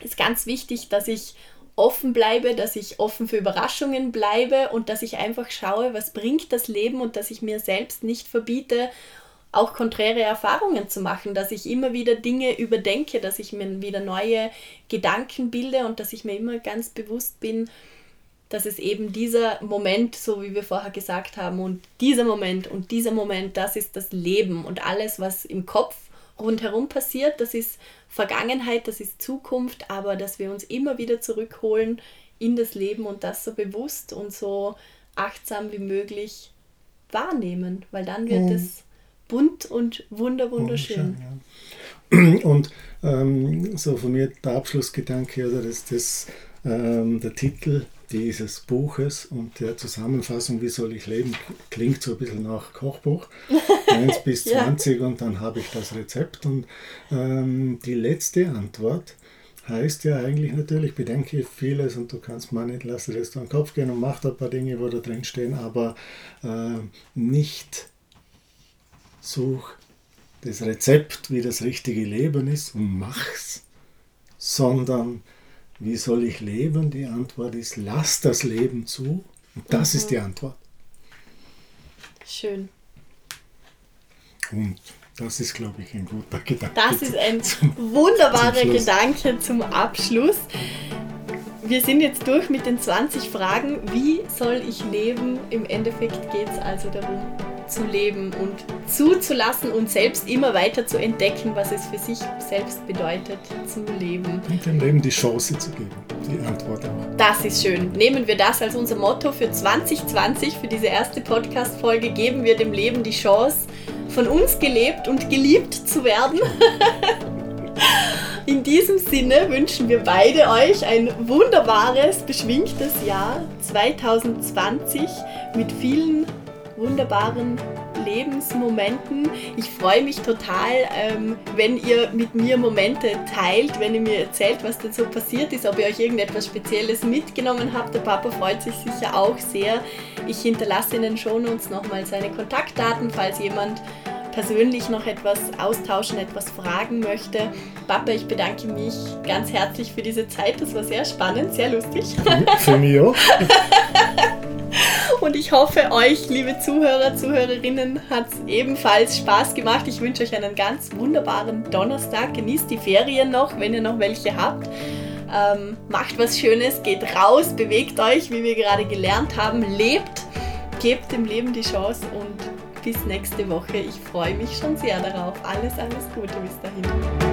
ist ganz wichtig, dass ich offen bleibe, dass ich offen für Überraschungen bleibe und dass ich einfach schaue, was bringt das Leben und dass ich mir selbst nicht verbiete, auch konträre Erfahrungen zu machen, dass ich immer wieder Dinge überdenke, dass ich mir wieder neue Gedanken bilde und dass ich mir immer ganz bewusst bin, dass es eben dieser Moment, so wie wir vorher gesagt haben, und dieser Moment und dieser Moment, das ist das Leben und alles, was im Kopf rundherum passiert, das ist Vergangenheit, das ist Zukunft, aber dass wir uns immer wieder zurückholen in das Leben und das so bewusst und so achtsam wie möglich wahrnehmen, weil dann wird mhm. Bunt und wunder wunderschön. Ja. Und ähm, so von mir der Abschlussgedanke oder das, das ähm, der Titel dieses Buches und der Zusammenfassung, wie soll ich leben, klingt so ein bisschen nach Kochbuch. 1 bis 20 ja. und dann habe ich das Rezept. Und ähm, die letzte Antwort heißt ja eigentlich natürlich, bedenke vieles und du kannst mal nicht, lass dir das durch den Kopf gehen und mach da ein paar Dinge, wo da drin stehen, aber äh, nicht such das Rezept, wie das richtige Leben ist und mach's, sondern wie soll ich leben? Die Antwort ist, lass das Leben zu. Und das mhm. ist die Antwort. Schön. Und das ist, glaube ich, ein guter Gedanke. Das ist ein zum, wunderbarer zum Gedanke zum Abschluss. Wir sind jetzt durch mit den 20 Fragen. Wie soll ich leben? Im Endeffekt geht es also darum, zu leben und zuzulassen und selbst immer weiter zu entdecken, was es für sich selbst bedeutet, zu leben. Und dem Leben die Chance zu geben, die Antwort auch. Das ist schön. Nehmen wir das als unser Motto für 2020, für diese erste Podcast-Folge, geben wir dem Leben die Chance, von uns gelebt und geliebt zu werden. In diesem Sinne wünschen wir beide euch ein wunderbares, beschwingtes Jahr 2020 mit vielen wunderbaren Lebensmomenten. Ich freue mich total, ähm, wenn ihr mit mir Momente teilt, wenn ihr mir erzählt, was denn so passiert ist, ob ihr euch irgendetwas Spezielles mitgenommen habt. Der Papa freut sich sicher auch sehr. Ich hinterlasse in den Shownotes nochmal seine Kontaktdaten, falls jemand persönlich noch etwas austauschen, etwas fragen möchte. Papa, ich bedanke mich ganz herzlich für diese Zeit. Das war sehr spannend, sehr lustig. Für mich auch. Und ich hoffe, euch, liebe Zuhörer, Zuhörerinnen, hat es ebenfalls Spaß gemacht. Ich wünsche euch einen ganz wunderbaren Donnerstag. Genießt die Ferien noch, wenn ihr noch welche habt. Ähm, macht was Schönes, geht raus, bewegt euch, wie wir gerade gelernt haben, lebt, gebt dem Leben die Chance und bis nächste Woche. Ich freue mich schon sehr darauf. Alles, alles Gute bis dahin.